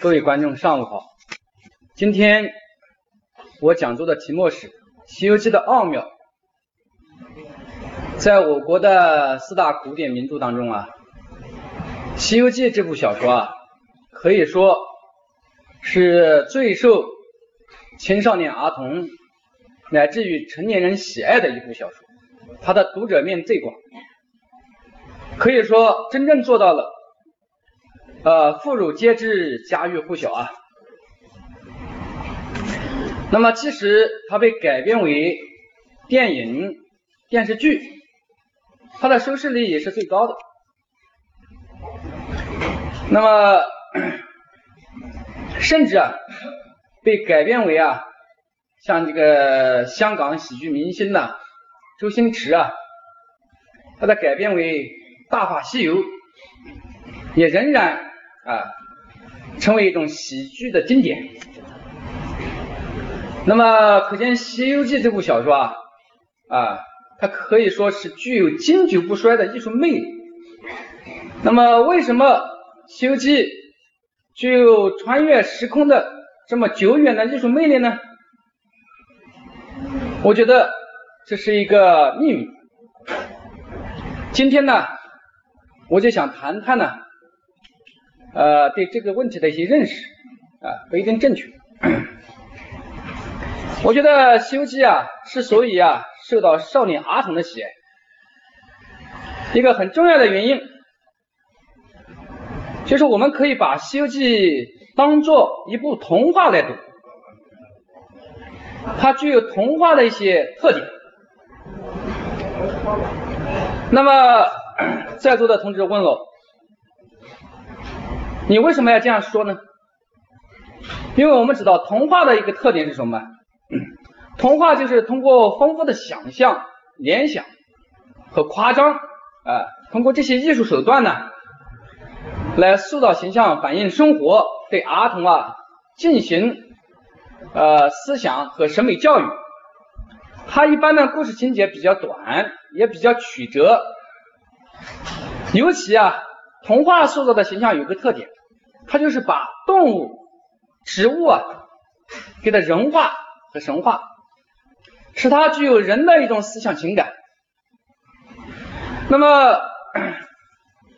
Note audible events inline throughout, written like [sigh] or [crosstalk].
各位观众，上午好。今天我讲座的题目是《西游记》的奥妙。在我国的四大古典名著当中啊，《西游记》这部小说啊，可以说是最受青少年儿童乃至于成年人喜爱的一部小说，它的读者面最广，可以说真正做到了。呃，妇孺皆知，家喻户晓啊。那么，其实它被改编为电影、电视剧，它的收视率也是最高的。那么，甚至啊，被改编为啊，像这个香港喜剧明星呐，周星驰啊，把它改编为《大话西游》，也仍然。啊，成为一种喜剧的经典。那么，可见《西游记》这部小说啊，啊，它可以说是具有经久不衰的艺术魅力。那么，为什么《西游记》具有穿越时空的这么久远的艺术魅力呢？我觉得这是一个秘密。今天呢，我就想谈谈呢。呃，对这个问题的一些认识啊，不一定正确。[clears throat] 我觉得《西游记》啊，之所以啊受到少年儿童的喜爱，一个很重要的原因，就是我们可以把《西游记》当做一部童话来读，它具有童话的一些特点。那么，[clears throat] 在座的同志问了。你为什么要这样说呢？因为我们知道童话的一个特点是什么？[clears throat] 童话就是通过丰富的想象、联想和夸张，啊，通过这些艺术手段呢，来塑造形象、反映生活，对儿童啊进行呃思想和审美教育。它一般的故事情节比较短，也比较曲折，尤其啊，童话塑造的形象有个特点。它就是把动物、植物啊，给它人化和神化，使它具有人的一种思想情感。那么，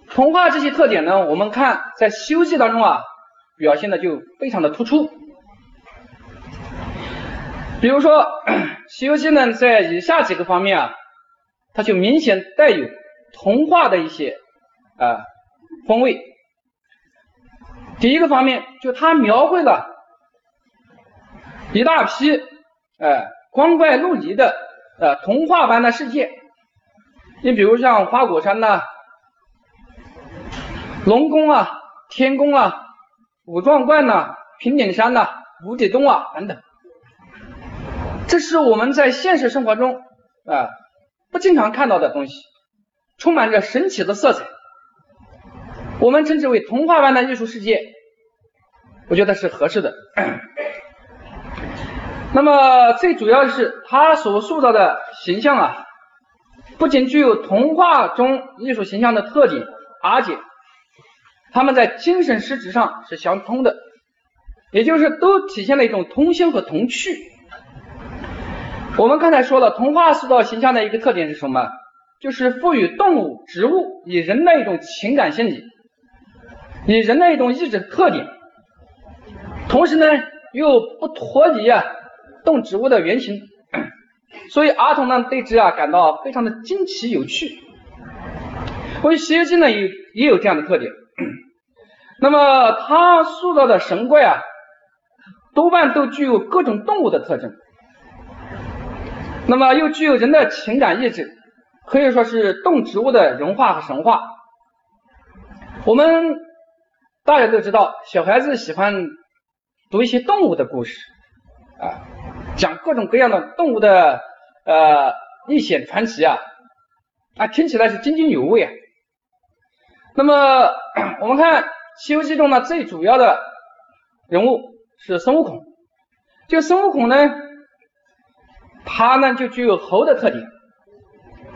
童话这些特点呢，我们看在《西游记》当中啊，表现的就非常的突出。比如说，《西游记》呢，在以下几个方面啊，它就明显带有童话的一些啊风味。第一个方面，就他描绘了一大批，呃，光怪陆离的，呃，童话般的世界。你比如像花果山呐、龙宫啊、天宫啊、五壮观呐、平顶山呐、无底洞啊等等，这是我们在现实生活中啊不经常看到的东西，充满着神奇的色彩。我们称之为童话般的艺术世界，我觉得是合适的。[clears throat] 那么最主要的是，他所塑造的形象啊，不仅具有童话中艺术形象的特点，而且他们在精神实质上是相通的，也就是都体现了一种童心和童趣。我们刚才说了，童话塑造形象的一个特点是什么？就是赋予动物、植物以人的一种情感心理。以人的一种意志特点，同时呢又不脱离啊动植物的原型，所以儿童呢对之啊感到非常的惊奇有趣。关于《西游记》呢也也有这样的特点，那么它塑造的神怪啊多半都具有各种动物的特征，那么又具有人的情感意志，可以说是动植物的人化和神话。我们。大家都知道，小孩子喜欢读一些动物的故事啊，讲各种各样的动物的呃历险传奇啊，啊听起来是津津有味啊。那么我们看《西游记》中呢，最主要的人物是孙悟空。这个孙悟空呢，他呢就具有猴的特点。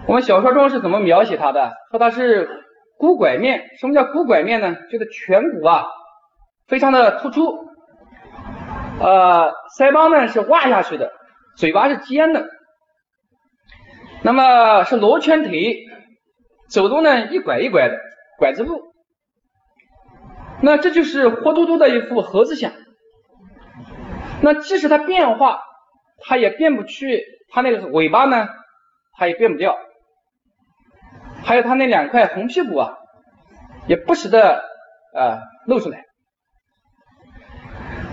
我们小说中是怎么描写他的？说他是。骨拐面，什么叫骨拐面呢？就是颧骨啊非常的突出，呃，腮帮呢是挖下去的，嘴巴是尖的，那么是罗圈腿，走路呢一拐一拐的拐子路，那这就是活脱脱的一副猴子像。那即使它变化，它也变不去，它那个尾巴呢，它也变不掉。还有他那两块红屁股啊，也不时的啊露出来。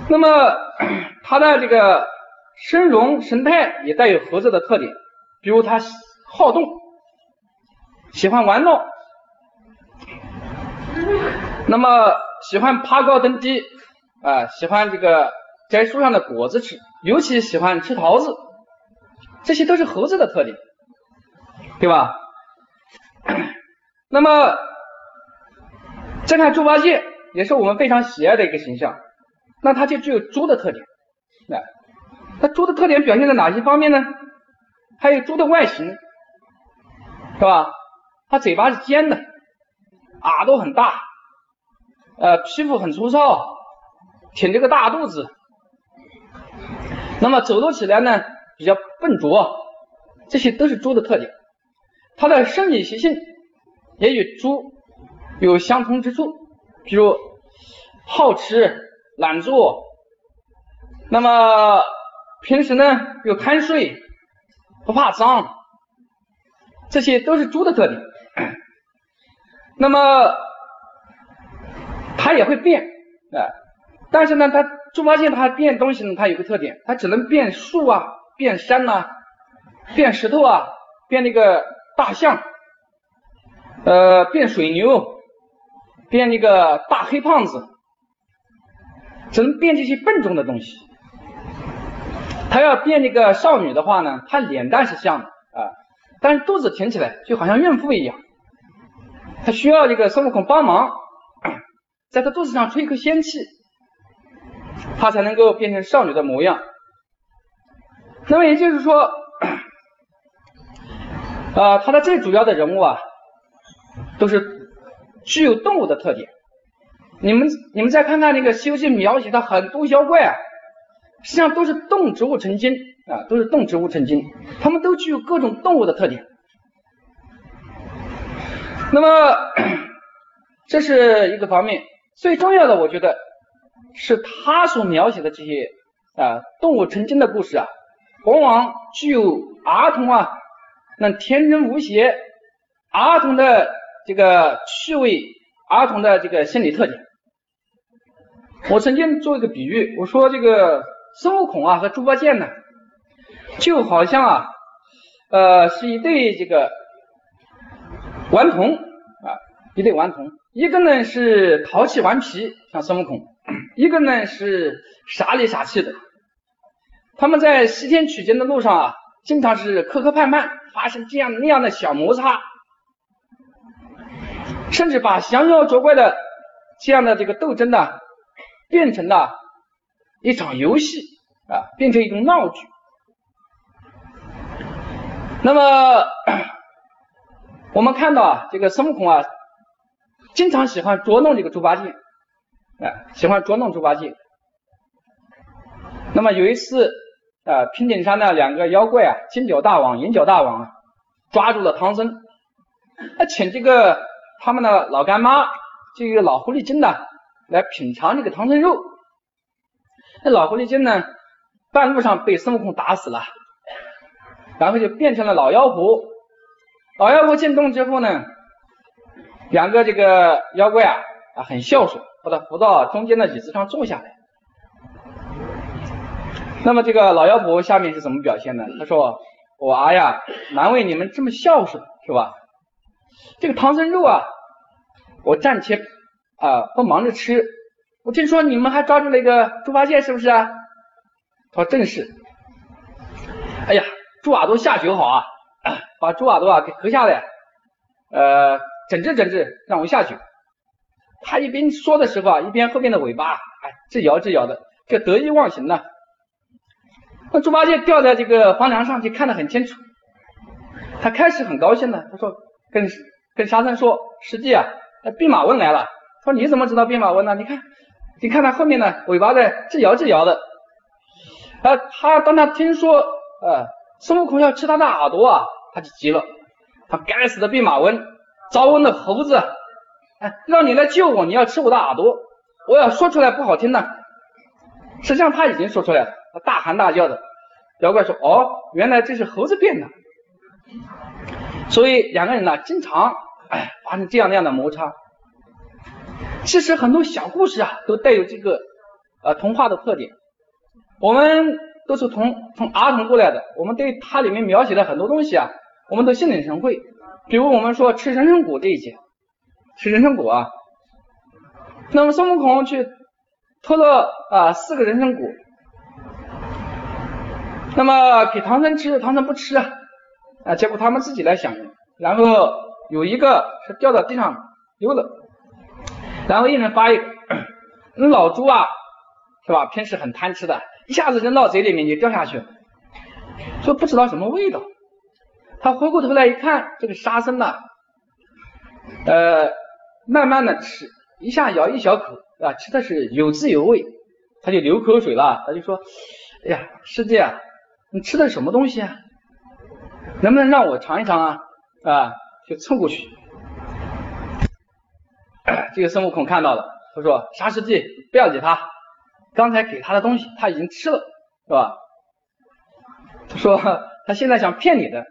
那么 [clears throat] 他的这个身容神态也带有猴子的特点，比如它好动，喜欢玩闹，那么喜欢爬高登低啊，喜欢这个。摘树上的果子吃，尤其喜欢吃桃子，这些都是猴子的特点，对吧？[clears throat] 那么再看猪八戒，也是我们非常喜爱的一个形象，那它就具有猪的特点。那它猪的特点表现在哪些方面呢？还有猪的外形，是吧？它嘴巴是尖的，耳朵很大，呃，皮肤很粗糙，挺着个大肚子。那么走路起来呢，比较笨拙，这些都是猪的特点。它的生理习性也与猪有相同之处，比如好吃、懒做，那么平时呢又贪睡，不怕脏，这些都是猪的特点。那么它也会变啊，但是呢它。猪八戒它变东西呢，它有个特点，它只能变树啊，变山呐，变石头啊，变那个大象，呃，变水牛，变那个大黑胖子，只能变这些笨重的东西。他要变那个少女的话呢，他脸蛋是像的啊，但是肚子挺起来，就好像孕妇一样。他需要这个孙悟空帮忙，在他肚子上吹一口仙气。他才能够变成少女的模样。那么也就是说，啊，他的最主要的人物啊，都是具有动物的特点。你们你们再看看那个《西游记》描写的很多妖怪啊，实际上都是动植物成精啊，都是动植物成精，他们都具有各种动物的特点。那么这是一个方面，最重要的，我觉得。是他所描写的这些啊动物成精的故事啊，往往具有儿童啊那天真无邪、儿童的这个趣味、儿童的这个心理特点。我曾经做一个比喻，我说这个孙悟空啊和猪八戒呢，就好像啊呃是一对这个顽童啊一对顽童，一个呢是淘气顽皮，像孙悟空。一个呢是傻里傻气的，他们在西天取经的路上啊，经常是磕磕绊绊，发生这样那样的小摩擦，甚至把降妖捉怪的这样的这个斗争呢，变成了一场游戏啊，变成一种闹剧。那么我们看到啊，这个孙悟空啊，经常喜欢捉弄这个猪八戒。啊，喜欢捉弄猪八戒。那么有一次，呃，平顶山的两个妖怪啊，金角大王、银角大王啊，抓住了唐僧，他请这个他们的老干妈，这个老狐狸精呢，来品尝这个唐僧肉。那老狐狸精呢，半路上被孙悟空打死了，然后就变成了老妖婆。老妖婆进洞之后呢，两个这个妖怪啊，啊，很孝顺。把他扶到中间的椅子上坐下来。那么这个老妖婆下面是怎么表现呢？她说：“我儿呀，难为你们这么孝顺，是吧？这个唐僧肉啊，我暂且啊不忙着吃。我听说你们还抓住了一个猪八戒，是不是啊？”他说：“正是。”哎呀，猪耳朵下酒好啊，把猪耳朵啊给割下来，呃，整治整治，让我下酒。他一边说的时候啊，一边后面的尾巴哎这摇这摇的，这得意忘形呢。那猪八戒吊在这个房梁上去看得很清楚，他开始很高兴的，他说跟跟沙僧说，师弟啊，那弼马温来了。说你怎么知道弼马温呢？你看你看他后面呢，尾巴在直摇直摇的。啊，他当他听说呃孙悟空要吃他的耳朵啊，他就急了。他该死的弼马温，招温的猴子，哎，让你来救我，你要吃我的耳朵，我要说出来不好听的。实际上他已经说出来了，他大喊大叫的。妖怪说：“哦，原来这是猴子变的。”所以两个人呢，经常哎发生这样那样的摩擦。其实很多小故事啊，都带有这个呃童话的特点。我们都是从从儿童过来的，我们对它里面描写的很多东西啊，我们都心领神会。比如我们说吃人参果这一节，吃人参果啊，那么孙悟空去偷了啊四个人参果，那么给唐僧吃，唐僧不吃啊，啊结果他们自己来享用，然后有一个是掉到地上丢了。然后一人发一个，[coughs] 那老猪啊，是吧？平时很贪吃的，一下子扔到嘴里面就掉下去了，说不知道什么味道。他回过头来一看，这个沙僧呢，呃，慢慢的吃，一下咬一小口啊，吃的是有滋有味，他就流口水了，他就说，哎呀，师弟啊，你吃的什么东西啊？能不能让我尝一尝啊？啊，就凑过去。这个孙悟空看到了，他说：“沙师弟，不要理他，刚才给他的东西他已经吃了，是吧？”他说：“他现在想骗你的。”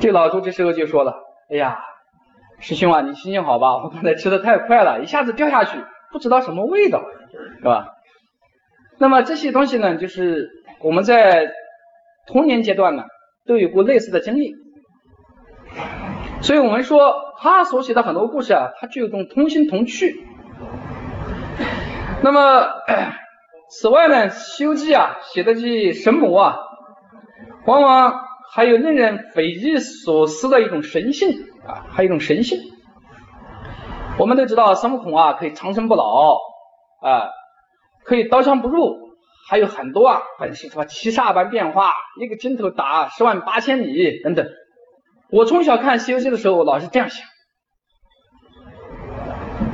这老猪这时候就说了：“哎呀，师兄啊，你心情好吧？我刚才吃的太快了，一下子掉下去，不知道什么味道，是吧？”那么这些东西呢，就是我们在童年阶段呢都有过类似的经历。所以我们说，他所写的很多故事啊，它具有种童心童趣。那么，此外呢，《西游记》啊写的这些神魔啊，往往还有令人匪夷所思的一种神性啊，还有一种神性。我们都知道，孙悟空啊可以长生不老啊，可以刀枪不入，还有很多啊本事什么七煞般变化，一个筋头打十万八千里等等。我从小看《西游记》的时候，我老是这样想：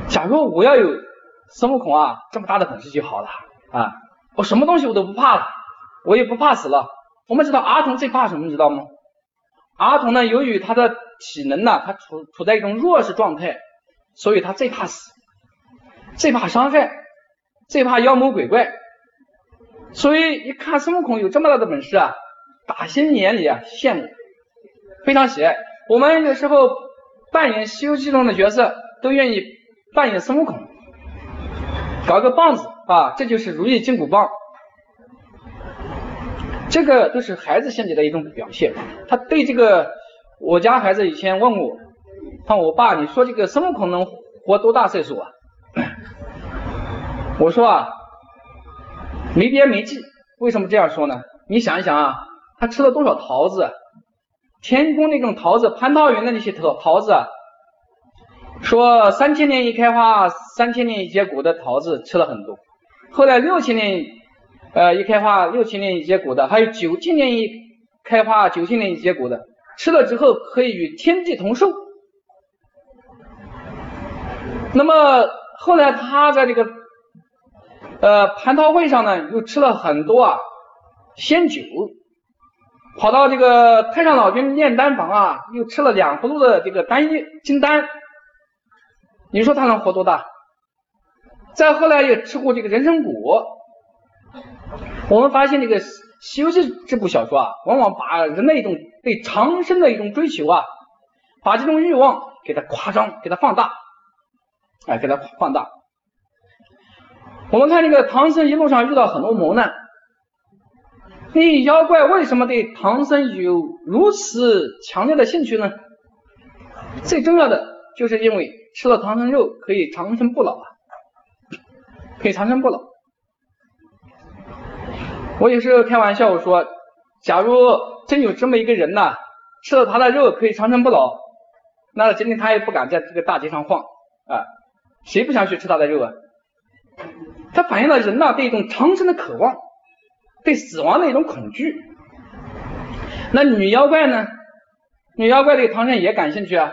假如我要有孙悟空啊这么大的本事就好了啊！我什么东西我都不怕了，我也不怕死了。我们知道儿童最怕什么，你知道吗？儿童呢，由于他的体能呢，他处处在一种弱势状态，所以他最怕死，最怕伤害，最怕妖魔鬼怪。所以一看孙悟空有这么大的本事啊，打心眼里啊羡慕。非常喜爱。我们有时候扮演《西游记》中的角色，都愿意扮演孙悟空，搞个棒子啊，这就是如意金箍棒。这个都是孩子心理的一种表现。他对这个，我家孩子以前问我，看我爸，你说这个孙悟空能活多大岁数啊？我说啊，没边没际。为什么这样说呢？你想一想啊，他吃了多少桃子？天宫那种桃子，蟠桃园的那些桃桃子，说三千年一开花，三千年一结果的桃子吃了很多。后来六千年呃一开花，六千年一结果的，还有九千年一开花，九千年一结果的，吃了之后可以与天地同寿。那么后来他在这个呃蟠桃会上呢，又吃了很多啊仙酒。跑到这个太上老君炼丹房啊，又吃了两葫芦的这个丹液金丹，你说他能活多大？再后来又吃过这个人参果。我们发现这个《西游记》这部小说啊，往往把人的一种对长生的一种追求啊，把这种欲望给它夸张，给它放大，哎，给它放大。我们看这个唐僧一路上遇到很多磨难。那妖怪为什么对唐僧有如此强烈的兴趣呢？最重要的就是因为吃了唐僧肉可以长生不老啊，可以长生不老。我有时候开玩笑我说，假如真有这么一个人呐，吃了他的肉可以长生不老，那今天他也不敢在这个大街上晃啊，谁不想去吃他的肉啊？它反映了人呐对一种长生的渴望。对死亡的一种恐惧。那女妖怪呢？女妖怪对唐僧也感兴趣啊。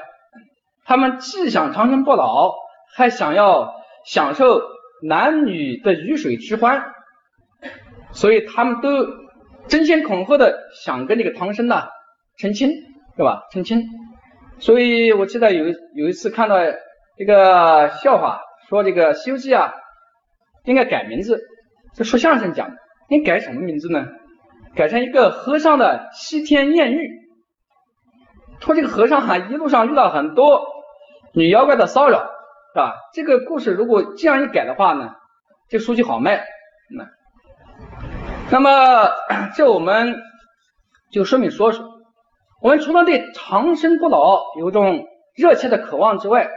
他们既想长生不老，还想要享受男女的鱼水之欢，所以他们都争先恐后的想跟这个唐僧呢成亲，是吧？成亲。所以我记得有有一次看到这个笑话，说这个《西游记》啊应该改名字，这说相声讲，应该改什么名字呢？改成一个和尚的西天艳遇。说这个和尚啊一路上遇到很多女妖怪的骚扰。是吧？这个故事如果这样一改的话呢，这书就好卖。那那么这我们就顺便说说，我们除了对长生不老有种热切的渴望之外，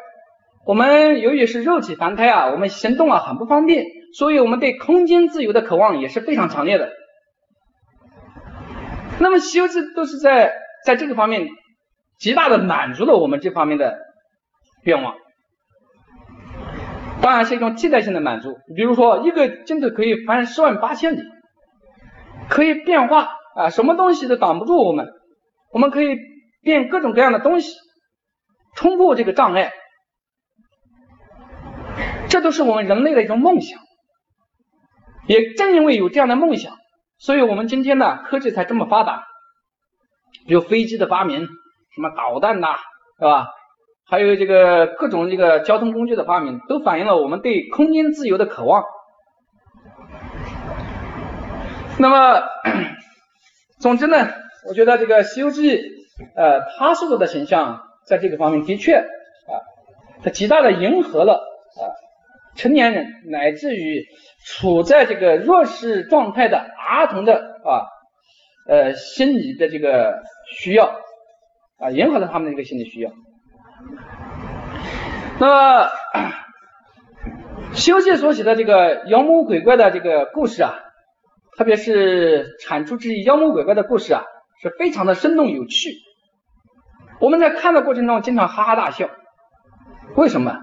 我们由于是肉体凡胎啊，我们行动啊很不方便，所以我们对空间自由的渴望也是非常强烈的。那么《西游记》都是在在这个方面极大的满足了我们这方面的愿望。当然是一种替代性的满足，比如说一个镜头可以翻十万八千里，可以变化啊，什么东西都挡不住我们，我们可以变各种各样的东西，冲破这个障碍，这都是我们人类的一种梦想。也正因为有这样的梦想，所以我们今天呢科技才这么发达，比如飞机的发明，什么导弹呐，是吧？还有这个各种这个交通工具的发明，都反映了我们对空间自由的渴望。那么，[clears throat] 总之呢，我觉得这个《西游记》呃，他塑造的形象，在这个方面的确啊，它极大的迎合了啊成年人乃至于处在这个弱势状态的儿童的啊呃心理的这个需要啊，迎合了他们的一个心理需要。那，《西游记》所写的这个妖魔鬼怪的这个故事啊，特别是产出这些妖魔鬼怪的故事啊，是非常的生动有趣。我们在看的过程中经常哈哈大笑。为什么？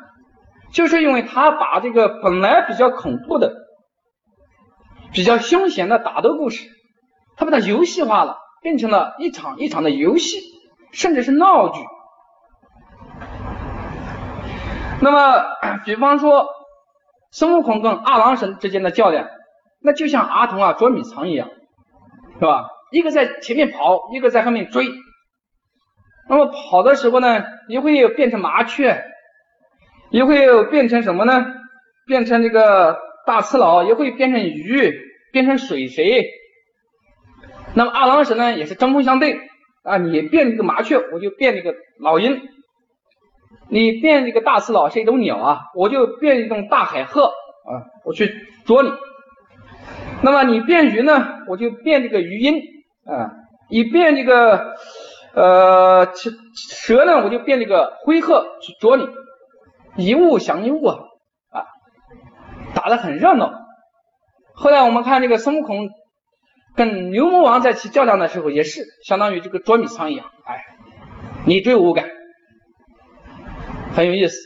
就是因为他把这个本来比较恐怖的、比较凶险的打斗故事，他把它游戏化了，变成了一场一场的游戏，甚至是闹剧。那么，比方说孙悟空跟二郎神之间的较量，那就像儿童啊捉迷藏一样，是吧？一个在前面跑，一个在后面追。那么跑的时候呢，也会变成麻雀，也会变成什么呢？变成这个大赤佬，也会变成鱼，变成水蛇。那么二郎神呢，也是针锋相对啊，你变这个麻雀，我就变这个老鹰。你变一个大赤佬是一种鸟啊，我就变一种大海鹤啊，我去捉你。那么你变鱼呢，我就变这个鱼鹰啊。你变这个呃蛇呢，我就变这个灰鹤去捉你。一物降一物啊，打得很热闹。后来我们看这个孙悟空跟牛魔王在起较量的时候，也是相当于这个捉迷藏一样，哎，你追我赶。很有意思。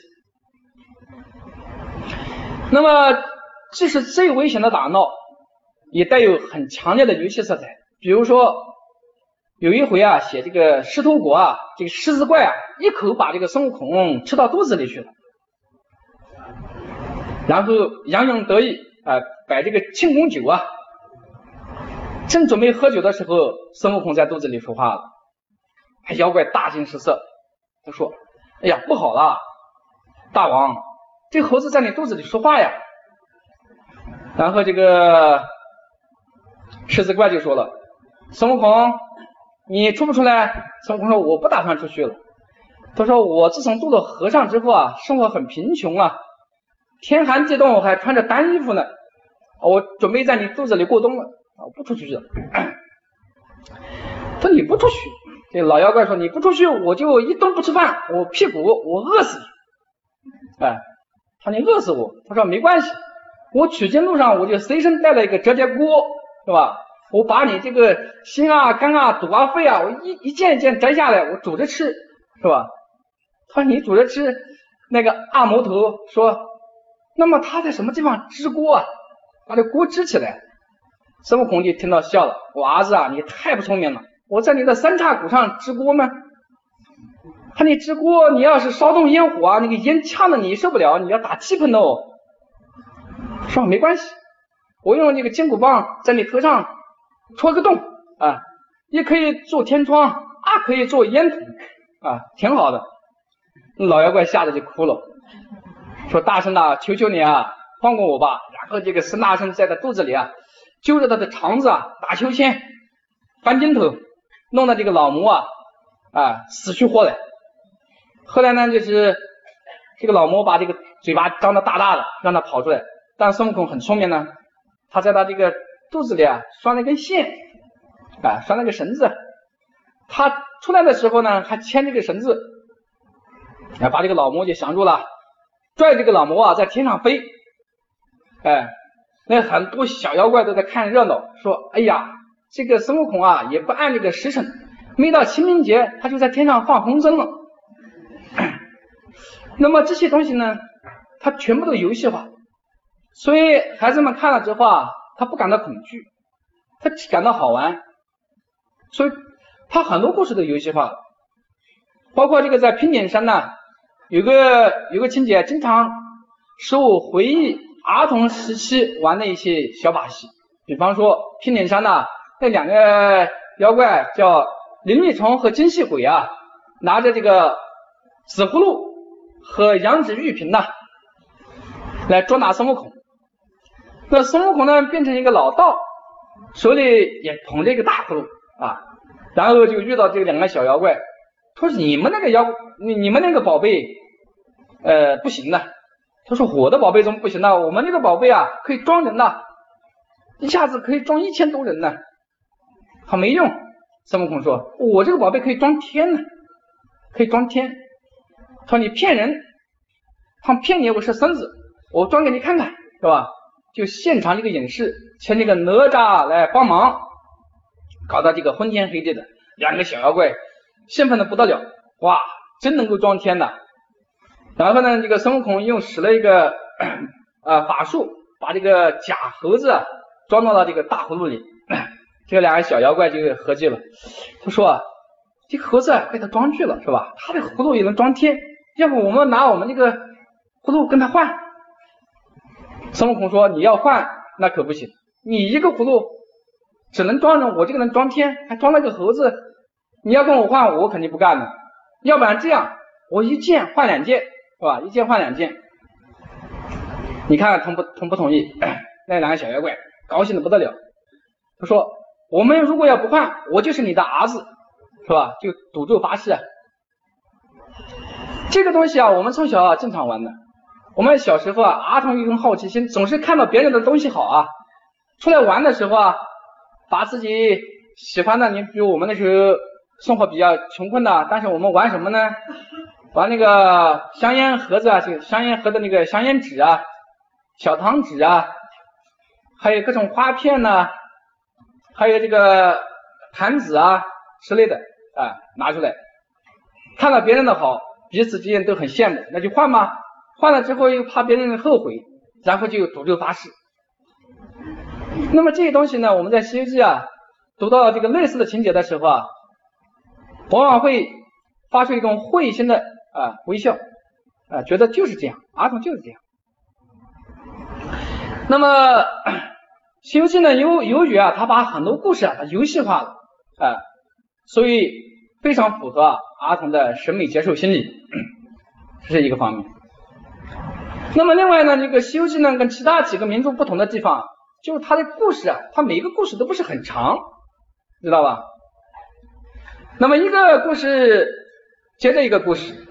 那么，即使最危险的打闹，也带有很强烈的游戏色彩。比如说，有一回啊，写这个狮头国啊，这个狮子怪啊，一口把这个孙悟空吃到肚子里去了，然后洋洋得意啊，摆这个庆功酒啊，正准备喝酒的时候，孙悟空在肚子里说话了，妖怪大惊失色，他说。哎呀，不好了，大王，这猴子在你肚子里说话呀。然后这个狮子怪就说了：“孙悟空，你出不出来？”孙悟空说：“我不打算出去了。”他说：“我自从做了和尚之后啊，生活很贫穷啊，天寒地冻，我还穿着单衣服呢。我准备在你肚子里过冬了，我不出去了。[clears throat] ”他说：“你不出去？”这老妖怪说：“你不出去，我就一顿不吃饭，我屁股我饿死你。”哎，他你饿死我？他说没关系，我取经路上我就随身带了一个折叠锅，是吧？我把你这个心啊、肝啊、肚啊、肺啊，我一一件一件摘下来，我煮着吃，是吧？他说你煮着吃，那个二魔头说，那么他在什么地方支锅啊？把这锅支起来。孙悟空就听到笑了：“我儿子啊，你太不聪明了。”我在你的三叉骨上支锅吗？他你支锅，你要是烧动烟火啊，那个烟呛的你受不了，你要打气喷的哦。说没关系，我用那个金箍棒在你头上戳个洞啊，也可以做天窗，啊可以做烟筒啊，挺好的。老妖怪吓得就哭了，说大圣啊，求求你啊，放过我吧。然后这个孙大圣在他肚子里啊，揪着他的肠子啊，打秋千，翻筋头，弄得这个老魔啊啊死去活来。后来呢，就是这个老魔把这个嘴巴张得大大的，让他跑出来。但孙悟空很聪明呢，他在他这个肚子里啊拴了一根线啊，拴了个绳子。他出来的时候呢，还牵着个绳子。哎，把这个老魔就降住了，拽这个老魔啊在天上飞，哎，那很多小妖怪都在看热闹，说，哎呀，这个孙悟空啊也不按这个时辰，没到清明节他就在天上放风筝了。[clears throat] 那么这些东西呢，它全部都游戏化，所以孩子们看了之后啊，他不感到恐惧，他只感到好玩，所以他很多故事都游戏化了，包括这个在平顶山呢。有个有个情节，经常使我回忆儿童时期玩的一些小把戏，比方说平顶山呐，那两个妖怪叫灵力虫和精细鬼啊，拿着这个紫葫芦和羊脂玉瓶呐，来捉拿孙悟空。那孙悟空呢，变成一个老道，手里也捧着一个大葫芦啊，然后就遇到这两个小妖怪，说你们那个妖，你你们那个宝贝。呃，不行的。他说我的宝贝怎么不行呢？我们那个宝贝啊，可以装人呐，一下子可以装一千多人呢，好没用。孙悟空说，我这个宝贝可以装天呢，可以装天。他说你骗人，他骗你我是孙子，我装给你看看，是吧？就现场这个演示，请那个哪吒来帮忙，搞到这个昏天黑地的，两个小妖怪兴奋的不得了，哇，真能够装天呐！然后呢，这个孙悟空又使了一个啊 [coughs] 法术，把这个假猴子装到了这个大葫芦里。[coughs] 这两个小妖怪就合计了，他说啊：“这个猴子被他装去了，是吧？他的葫芦也能装天，要不我们拿我们这个葫芦跟他换？”孙悟空说：“你要换，那可不行。你一个葫芦只能装人，我这个能装天，还装了个猴子。你要跟我换，我肯定不干的。要不然这样，我一件换两件。”是吧？一件换两件，你看同不同不同意？那两个小妖怪高兴的不得了。他说：“我们如果要不换，我就是你的儿子，是吧？”就赌咒发誓。这个东西啊，我们从小啊经常玩的。我们小时候啊，儿童一种好奇心，总是看到别人的东西好啊，出来玩的时候啊，把自己喜欢的，你比如我们那时候生活比较穷困的，但是我们玩什么呢？把那个香烟盒子啊，就香烟盒的那个香烟纸啊、小糖纸啊，还有各种花片呐，还有这个盘子啊之类的啊，拿出来，看到别人的好，彼此之间都很羡慕，那就换嘛。换了之后又怕别人后悔，然后就赌咒发誓。那么这些东西呢，我们在《西游记》啊读到这个类似的情节的时候啊，往往会发出一种会心的。啊，微笑，啊，觉得就是这样，儿童就是这样。那么《西游记》呢，由由于啊，他把很多故事啊，游戏化了，啊，所以非常符合儿童的审美接受心理，[clears throat] 这是一个方面。那么另外呢，这个《西游记》呢，跟其他几个民族不同的地方，就是它的故事啊，它每一个故事都不是很长，知道吧？那么一个故事接着一个故事。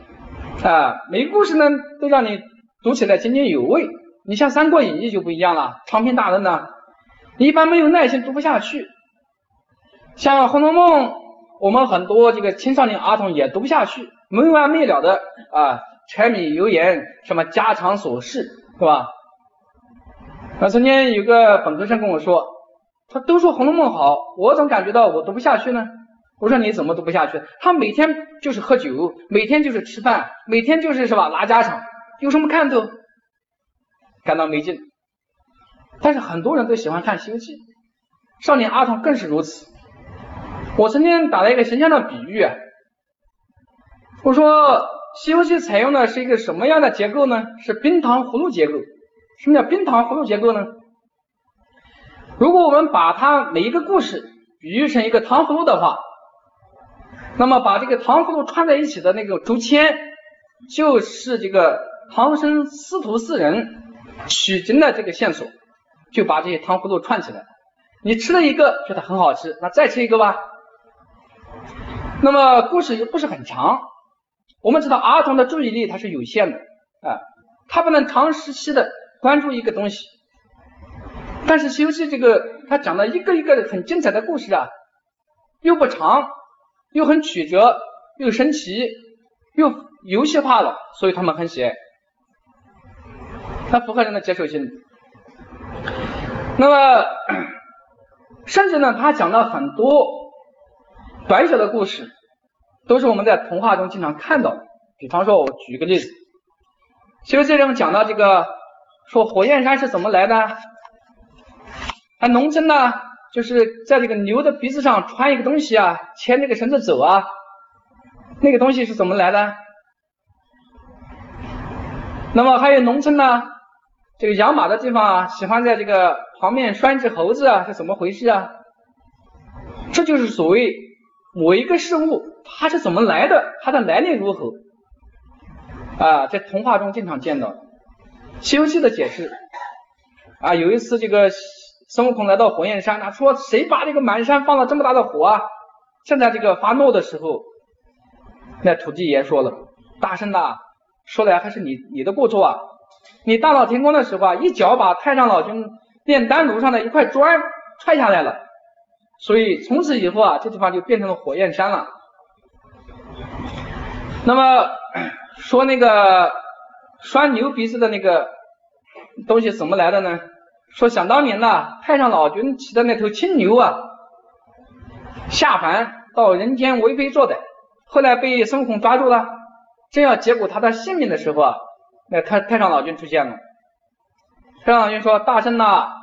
啊，每个故事呢都让你读起来津津有味。你像《三国演义》就不一样了，长篇大论呢，你一般没有耐心读不下去。像《红楼梦》，我们很多这个青少年儿童也读不下去，没完没了的啊，柴米油盐什么家常琐事，是吧？那曾经有个本科生跟我说，他都说《红楼梦》好，我总感觉到我读不下去呢。我说你怎么读不下去？他每天就是喝酒，每天就是吃饭，每天就是是吧拉家常，有什么看头？感到没劲。但是很多人都喜欢看《西游记》，少年儿童更是如此。我曾经打了一个形象的比喻，我说《西游记》采用的是一个什么样的结构呢？是冰糖葫芦结构，什么叫冰糖葫芦结构呢？如果我们把它每一个故事比喻成一个糖葫芦的话，那么把这个糖葫芦串在一起的那个竹签，就是这个唐僧师徒四人取经的这个线索，就把这些糖葫芦串起来。你吃了一个觉得很好吃，那再吃一个吧。那么故事又不是很长，我们知道儿童的注意力它是有限的啊，他不能长时期的关注一个东西。但是《西游记》这个他讲了一个一个很精彩的故事啊，又不长。又很曲折，又神奇，又游戏化了，所以他们很喜爱，它符合人的接受性。那么，甚至呢，他讲了很多短小的故事，都是我们在童话中经常看到的。比方说，我举一个例子，《西游记》中讲到这个，说火焰山是怎么来的？啊，农村呢？就是在这个牛的鼻子上穿一个东西啊，牵这个绳子走啊，那个东西是怎么来的？那么还有农村呢，这个养马的地方啊，喜欢在这个旁边拴只猴子啊，是怎么回事啊？这就是所谓某一个事物它是怎么来的，它的来历如何啊？在童话中经常见到，《西游记》的解释啊，有一次这个。孙悟空来到火焰山，他说：“谁把这个满山放了这么大的火啊？”正在这个发怒的时候，那土地爷说了：“大圣呐，说来还是你你的过错啊！你大闹天宫的时候啊，一脚把太上老君炼丹炉上的一块砖踹下来了，所以从此以后啊，这地方就变成了火焰山了。那么说那个拴牛鼻子的那个东西怎么来的呢？”说想当年呐，太上老君骑的那头青牛啊，下凡到人间为非作歹，后来被孙悟空抓住了，正要结果他的性命的时候啊，那太太上老君出现了。太上老君说：“大圣呐，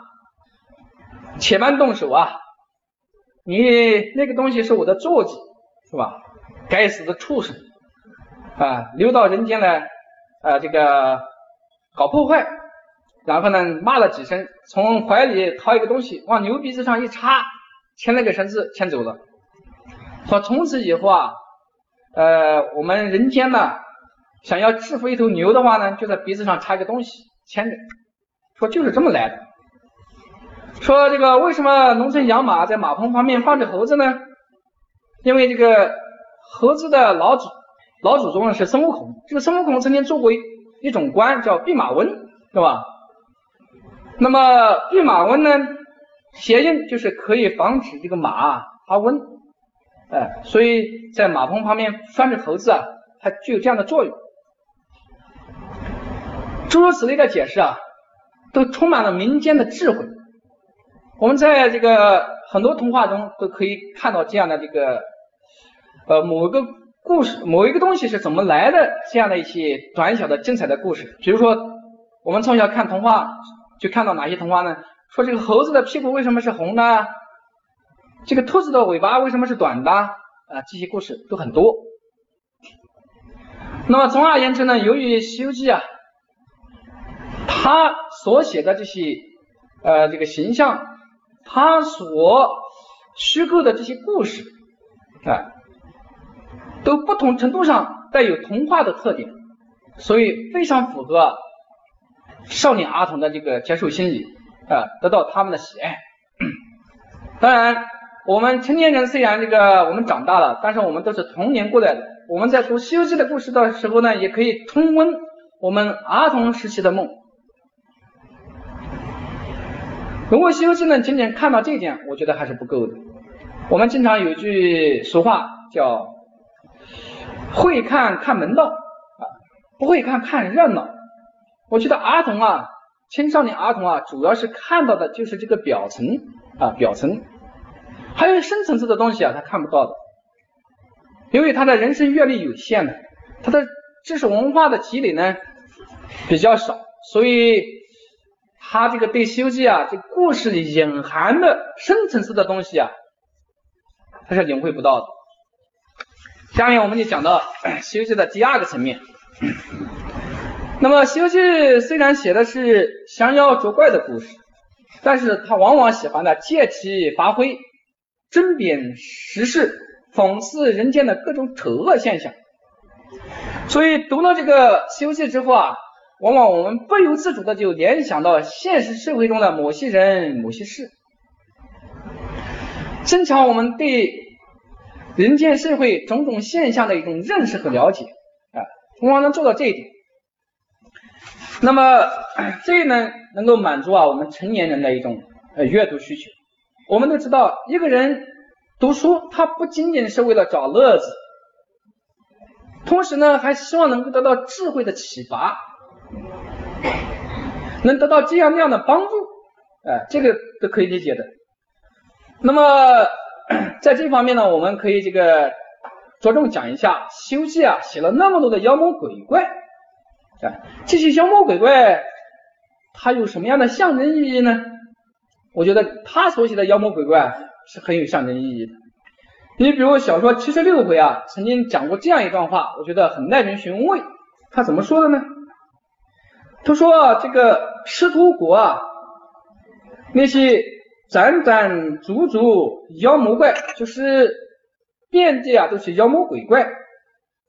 且慢动手啊，你那个东西是我的坐骑，是吧？该死的畜生啊，溜到人间来啊，这个搞破坏。”然后呢，骂了几声，从怀里掏一个东西，往牛鼻子上一插，牵了个绳子牵走了。说从此以后啊，呃，我们人间呢，想要制服一头牛的话呢，就在鼻子上插一个东西牵着。说就是这么来的。说这个为什么农村养马在马棚旁边放着猴子呢？因为这个猴子的老祖老祖宗呢是孙悟空，这个孙悟空曾经做过一一种官叫弼马温，是吧？那么弼马温呢，谐音就是可以防止这个马发瘟，哎，所以在马棚旁边拴着猴子啊，它具有这样的作用。诸如此类的解释啊，都充满了民间的智慧。我们在这个很多童话中都可以看到这样的这个呃某个故事、某一个东西是怎么来的这样的一些短小的精彩的故事。比如说，我们从小看童话。就看到哪些童话呢？说这个猴子的屁股为什么是红的？这个兔子的尾巴为什么是短的？啊，这些故事都很多。那么总而言之呢，由于《西游记》啊，它所写的这些呃这个形象，它所虚构的这些故事啊，都不同程度上带有童话的特点，所以非常符合。少年儿童的这个接受心理啊，得到他们的喜爱。[clears throat] 当然，我们成年人虽然这个我们长大了，但是我们都是童年过来的。我们在读《西游记》的故事的时候呢，也可以重温我们儿童时期的梦。如果《西游记》呢仅仅看到这一点，我觉得还是不够的。我们经常有句俗话叫“会看看门道啊，不会看看热闹”。我觉得儿童啊，青少年儿童啊，主要是看到的就是这个表层啊，表层，还有深层次的东西啊，他看不到的。因为他的人生阅历有限的，他的知识文化的积累呢比较少，所以他这个对《西游记》啊，这故事里隐含的深层次的东西啊，他是领会不到的。下面我们就讲到《西游记》的第二个层面。那么《西游记》虽然写的是降妖捉怪的故事，但是他往往喜欢呢借题发挥，针砭时事，讽刺人间的各种丑恶现象。所以读了这个《西游记》之后啊，往往我们不由自主的就联想到现实社会中的某些人、某些事，增强我们对人间社会种种现象的一种认识和了解啊，从而能做到这一点。那么这呢，能够满足啊我们成年人的一种呃阅读需求。我们都知道，一个人读书，他不仅仅是为了找乐子。同时呢，还希望能够得到智慧的启发，能得到这样那样的帮助，哎，这个都可以理解的。那么在这方面呢，我们可以这个着重讲一下《西游记》啊，写了那么多的妖魔鬼怪，啊，这些妖魔鬼怪它有什么样的象征意义呢？我觉得他所写的妖魔鬼怪是很有象征意义的。你比如小说七十六回啊，曾经讲过这样一段话，我觉得很耐人寻味。他怎么说的呢？他说这个狮驼国啊，那些盏盏足足妖魔怪，就是遍地啊都是妖魔鬼怪，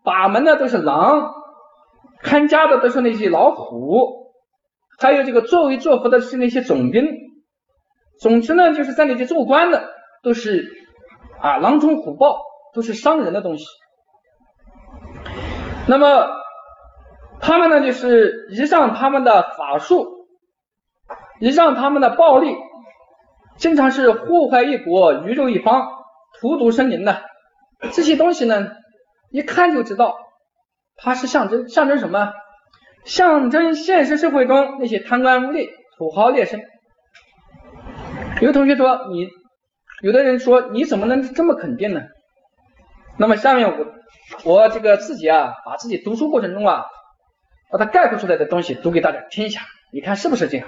把门的都是狼，看家的都是那些老虎，还有这个作威作福的是那些总兵。总之呢，就是在那些做官的都是。啊，狼虫虎豹都是伤人的东西。那么他们呢，就是一上他们的法术，一上他们的暴力，经常是祸害一国、鱼肉一方、荼毒生灵的。这些东西呢，一看就知道，它是象征象征什么？象征现实社会中那些贪官污吏、土豪劣绅。有同学说你。有的人说你怎么能这么肯定呢？那么下面我我这个自己啊，把自己读书过程中啊，把它概括出来的东西读给大家听一下，你看是不是这样？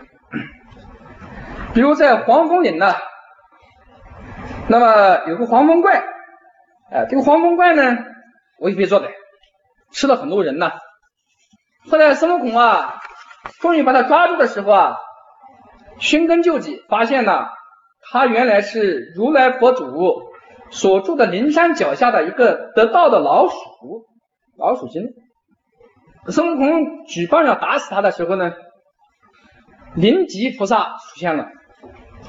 [clears throat] 比如在黄风岭呢，那么有个黄风怪，哎，这个黄风怪呢，为非作歹，吃了很多人呐。后来孙悟空啊，终于把他抓住的时候啊，寻根究底，发现呢。他原来是如来佛祖所住的灵山脚下的一个得道的老鼠，老鼠精。孙悟空举棒要打死他的时候呢，灵吉菩萨出现了，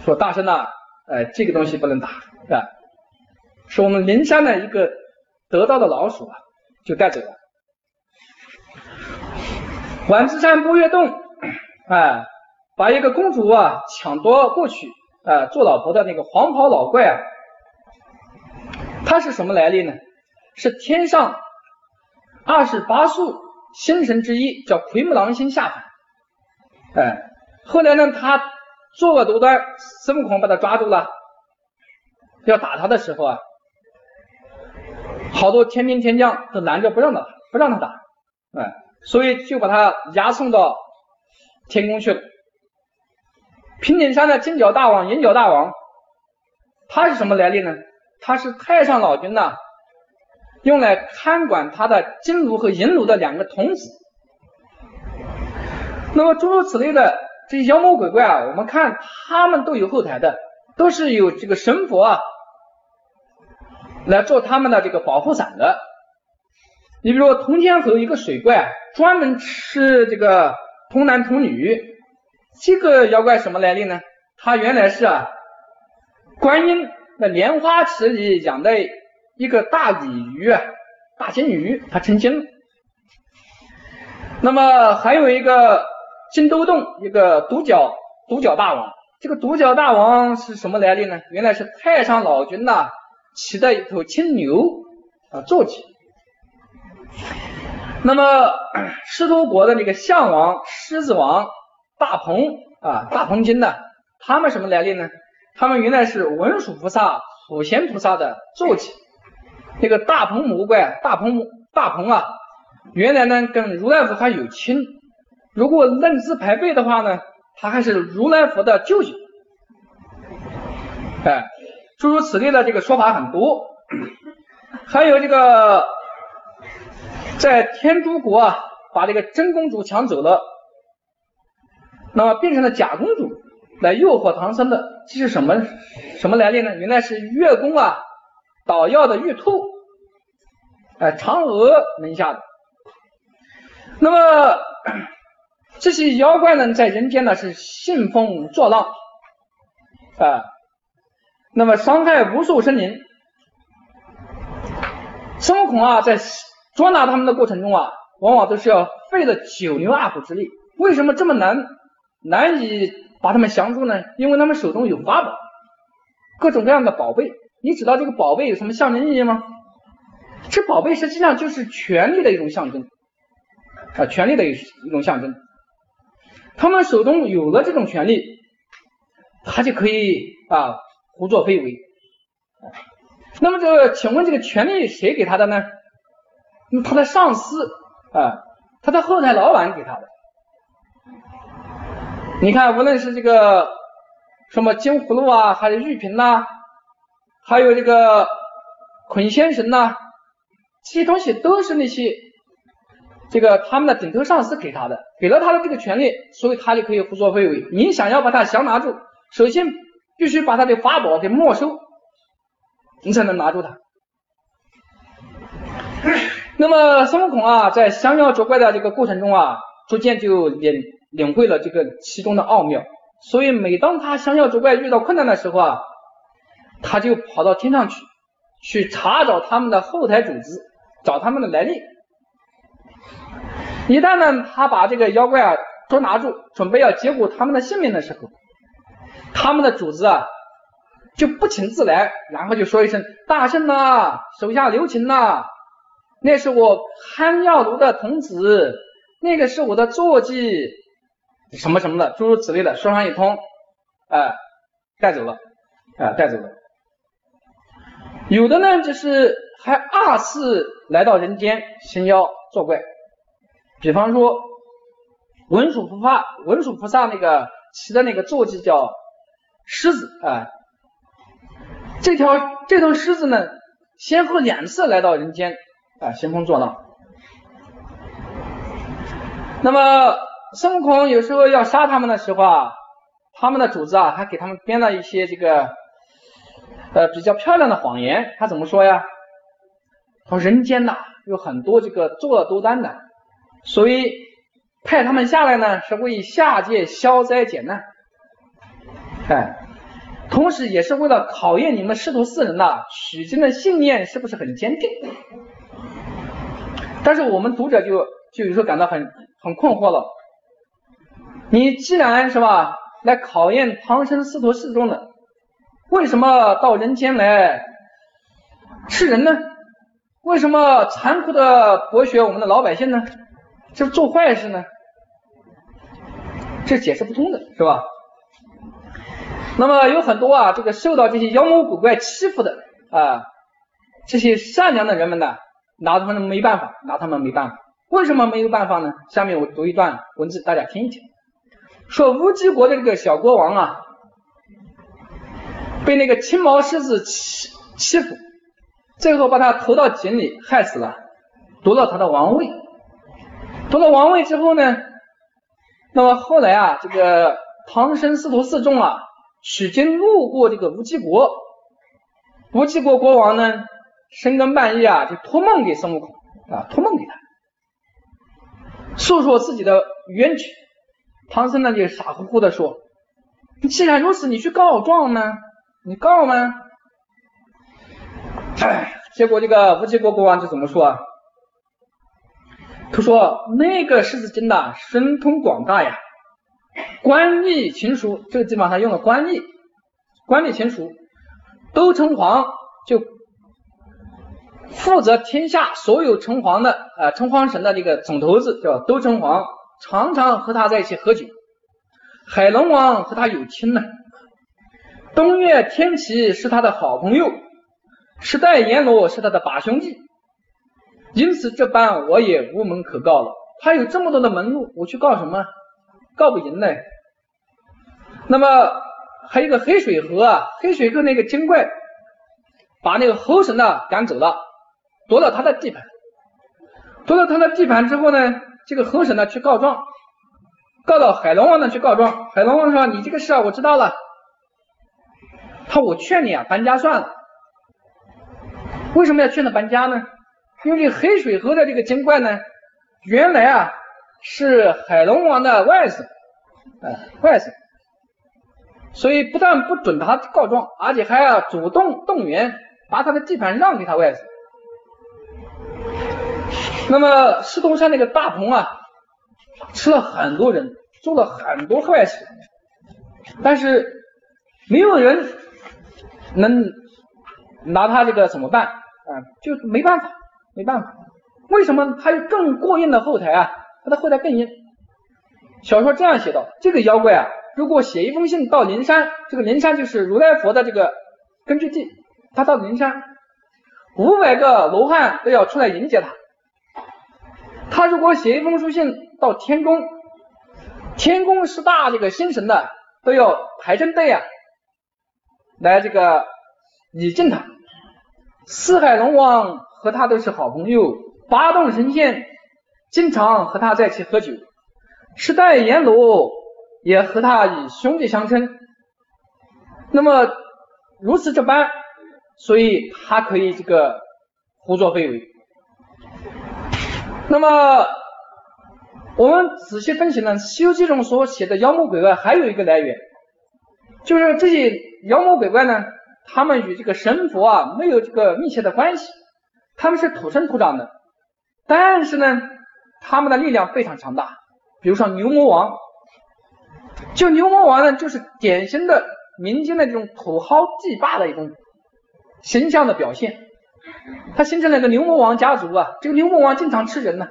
说：“大圣呐，哎，这个东西不能打，是吧？是我们灵山的一个得道的老鼠啊，就带走了。万智山波月洞，哎，把一个公主啊抢夺过去。”啊，做老婆的那个黄袍老怪啊，他是什么来历呢？是天上二十八宿星神之一，叫奎木狼星下凡。哎，后来呢，他作恶多端，孙悟空把他抓住了，要打他的时候啊，好多天兵天将都拦着不让他不让他打，哎，所以就把他押送到天宫去了。平顶山的金角大王、银角大王，他是什么来历呢？他是太上老君呐，用来看管他的金炉和银炉的两个童子。那么诸如此类的这些妖魔鬼怪啊，我们看他们都有后台的，都是有这个神佛啊来做他们的这个保护伞的。你比如说通天河一个水怪，专门吃这个童男童女。这个妖怪什么来历呢？他原来是啊，观音的莲花池里养的一个大鲤鱼，大金鱼，他成精。那么还有一个金兜洞，一个独角独角大王。这个独角大王是什么来历呢？原来是太上老君呐骑的一头青牛啊坐骑。那么 [clears throat] 狮驼国的那个象王、狮子王。大鹏啊，大鹏精呢？他们什么来历呢？他们原来是文殊菩萨、普贤菩萨的坐骑。那个大鹏魔怪，大鹏大鹏啊，原来呢跟如来佛还有亲。如果论资排辈的话呢，他还是如来佛的舅舅。哎，诸如此类的这个说法很多。[coughs] 还有这个在天竺国啊。把这个真公主抢走了，那么变成了假公主来诱惑唐僧的，这是什么什么来历呢？原来是月宫啊捣药的玉兔，哎，嫦娥门下的。那么 [coughs] 这些妖怪呢，在人间呢是兴风作浪啊，那么伤害无数生灵。孙悟空啊，在捉拿他们的过程中啊，往往都是要费了九牛二虎之力。为什么这么难难以把他们降住呢？因为他们手中有法宝，各种各样的宝贝。你知道这个宝贝有什么象征意义吗？这宝贝实际上就是权力的一种象征啊，权力的一一种象征。他们手中有了这种权力，他就可以啊胡作非为。那么这，请问这个权利谁给他的呢？那他的上司啊，他的后台老板给他的。你看，无论是这个什么金葫芦啊，还是玉瓶呐，还有这个捆仙绳呐，这些东西都是那些这个他们的顶头上司给他的，给了他的这个权利，所以他就可以胡作非为。你想要把他降拿住，首先必须把他的法宝给没收。你才能拿住他。[laughs] 那么孙悟空啊，在降妖捉怪的这个过程中啊，逐渐就领领会了这个其中的奥妙。所以每当他降妖捉怪遇到困难的时候啊，他就跑到天上去，去查找他们的后台组织，找他们的来历。一旦呢，他把这个妖怪啊捉拿住，准备要结果他们的性命的时候，他们的主子啊。就不请自来，然后就说一声大圣呐，手下留情呐，那是我憨药炉的童子，那个是我的坐骑，什么什么的，诸如此类的，说上一通，哎，带走了，哎，带走了。有的呢，就是还二次来到人间行妖作怪，比方说文殊菩萨，文殊菩萨那个骑的那个坐骑叫狮子，哎。这条这头狮子呢，先后两次来到人间啊，兴风作浪。那么孙悟空有时候要杀他们的时候啊，他们的主子啊，还给他们编了一些这个呃比较漂亮的谎言。他怎么说呀？说人间呐有很多这个作恶多端的，所以派他们下来呢，是为下界消灾解难。哎。同时，也是为了考验你们师徒四人呐取经的信念是不是很坚定。但是我们读者就就有时候感到很很困惑了。你既然是吧来考验唐僧师徒四众的，为什么到人间来吃人呢？为什么残酷的剥削我们的老百姓呢？这做坏事呢？这解释不通的是吧？那么有很多啊，这个受到这些妖魔鬼怪欺负的啊，这些善良的人们呢，拿他们没办法，拿他们没办法。为什么没有办法呢？下面我读一段文字，大家听一听。说乌鸡国的这个小国王啊，被那个青毛狮子欺欺负，最后把他投到井里害死了，夺了他的王位。夺了王位之后呢，那么后来啊，这个唐僧师徒四众啊。取经路过这个无极国，无极国国王呢，深更半夜啊，就托梦给孙悟空啊，托梦给他，诉说自己的冤屈。唐僧呢就傻乎乎的说：“既然如此，你去告状呢？你告吗？”哎，结果这个无极国国王就怎么说啊？他说：“那个狮子精呐，神通广大呀。”官吏情书，这个地方他用了官吏，官吏情书，都城隍就负责天下所有城隍的啊，城隍神的这个总头子叫都城隍，常常和他在一起喝酒。海龙王和他有亲呢，东岳天齐是他的好朋友，十代阎罗是他的把兄弟，因此这般我也无门可告了。他有这么多的门路，我去告什么？告不赢呢。那么还有一个黑水河啊，黑水河那个精怪把那个猴神呢赶走了，夺了他的地盘。夺了他的地盘之后呢，这个河神呢去告状，告到海龙王那去告状。海龙王说：“你这个事啊，我知道了。他我劝你啊，搬家算了。为什么要劝他搬家呢？因为这黑水河的这个精怪呢，原来啊是海龙王的外甥，哎，外甥。所以不但不准他告状，而且还要主动动员，把他的地盘让给他外甥。那么狮头山那个大鹏啊，吃了很多人，做了很多坏事，但是没有人能拿他这个怎么办啊？就没办法，没办法。为什么他有更过硬的后台啊？他的后台更硬。小说这样写道：这个妖怪啊。如果写一封信到灵山，这个灵山就是如来佛的这个根据地，他到灵山，五百个罗汉都要出来迎接他。他如果写一封书信到天宫，天宫十大这个星神的都要排成队啊，来这个礼敬他。四海龙王和他都是好朋友，八洞神仙经常和他在一起喝酒，十代阎罗。也和他以兄弟相称，那么如此这般，所以他可以这个胡作非为。那么我们仔细分析呢，《西游记》中所写的妖魔鬼怪还有一个来源，就是这些妖魔鬼怪呢，他们与这个神佛啊没有这个密切的关系，他们是土生土长的，但是呢，他们的力量非常强大，比如说牛魔王。就牛魔王呢，就是典型的民间的这种土豪地霸的一种形象的表现。他形成了一个牛魔王家族啊，这个牛魔王经常吃人呢，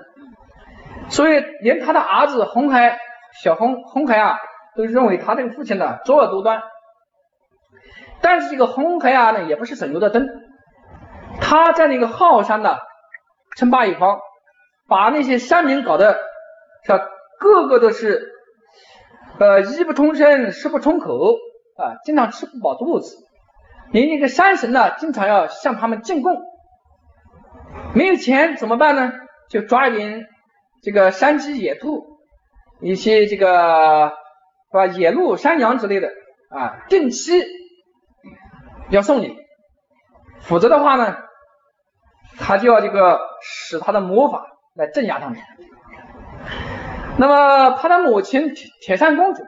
所以连他的儿子红海小红红海啊，都认为他这个父亲呢作恶多端。但是这个红海啊呢，也不是省油的灯，他在那个浩山呢称霸一方，把那些山民搞得是吧，个个都是。呃，衣不充身，食不充口啊，经常吃不饱肚子。连那个山神呢，经常要向他们进贡。没有钱怎么办呢？就抓一点这个山鸡、野兔，一些这个是吧，野鹿、山羊之类的啊，定期要送你。否则的话呢，他就要这个使他的魔法来镇压他们。那么他的母亲铁铁扇公主，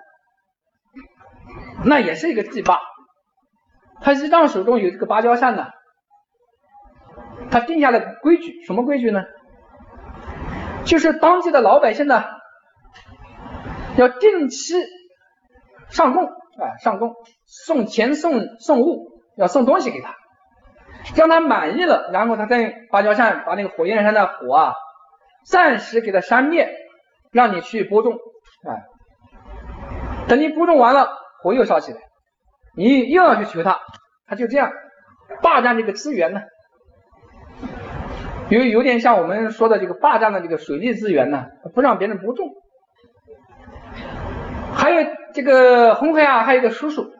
那也是一个帝霸，他一丈手中有这个芭蕉扇呢，他定下了规矩，什么规矩呢？就是当地的老百姓呢，要定期上供啊，上供，送钱送送物，要送东西给他，让他满意了，然后他再用芭蕉扇把那个火焰山的火啊，暂时给他扇灭。让你去播种，啊，等你播种完了，火又烧起来，你又要去求他，他就这样霸占这个资源呢，有有点像我们说的这个霸占的这个水利资源呢，不让别人播种。还有这个红黑啊，还有一个叔叔，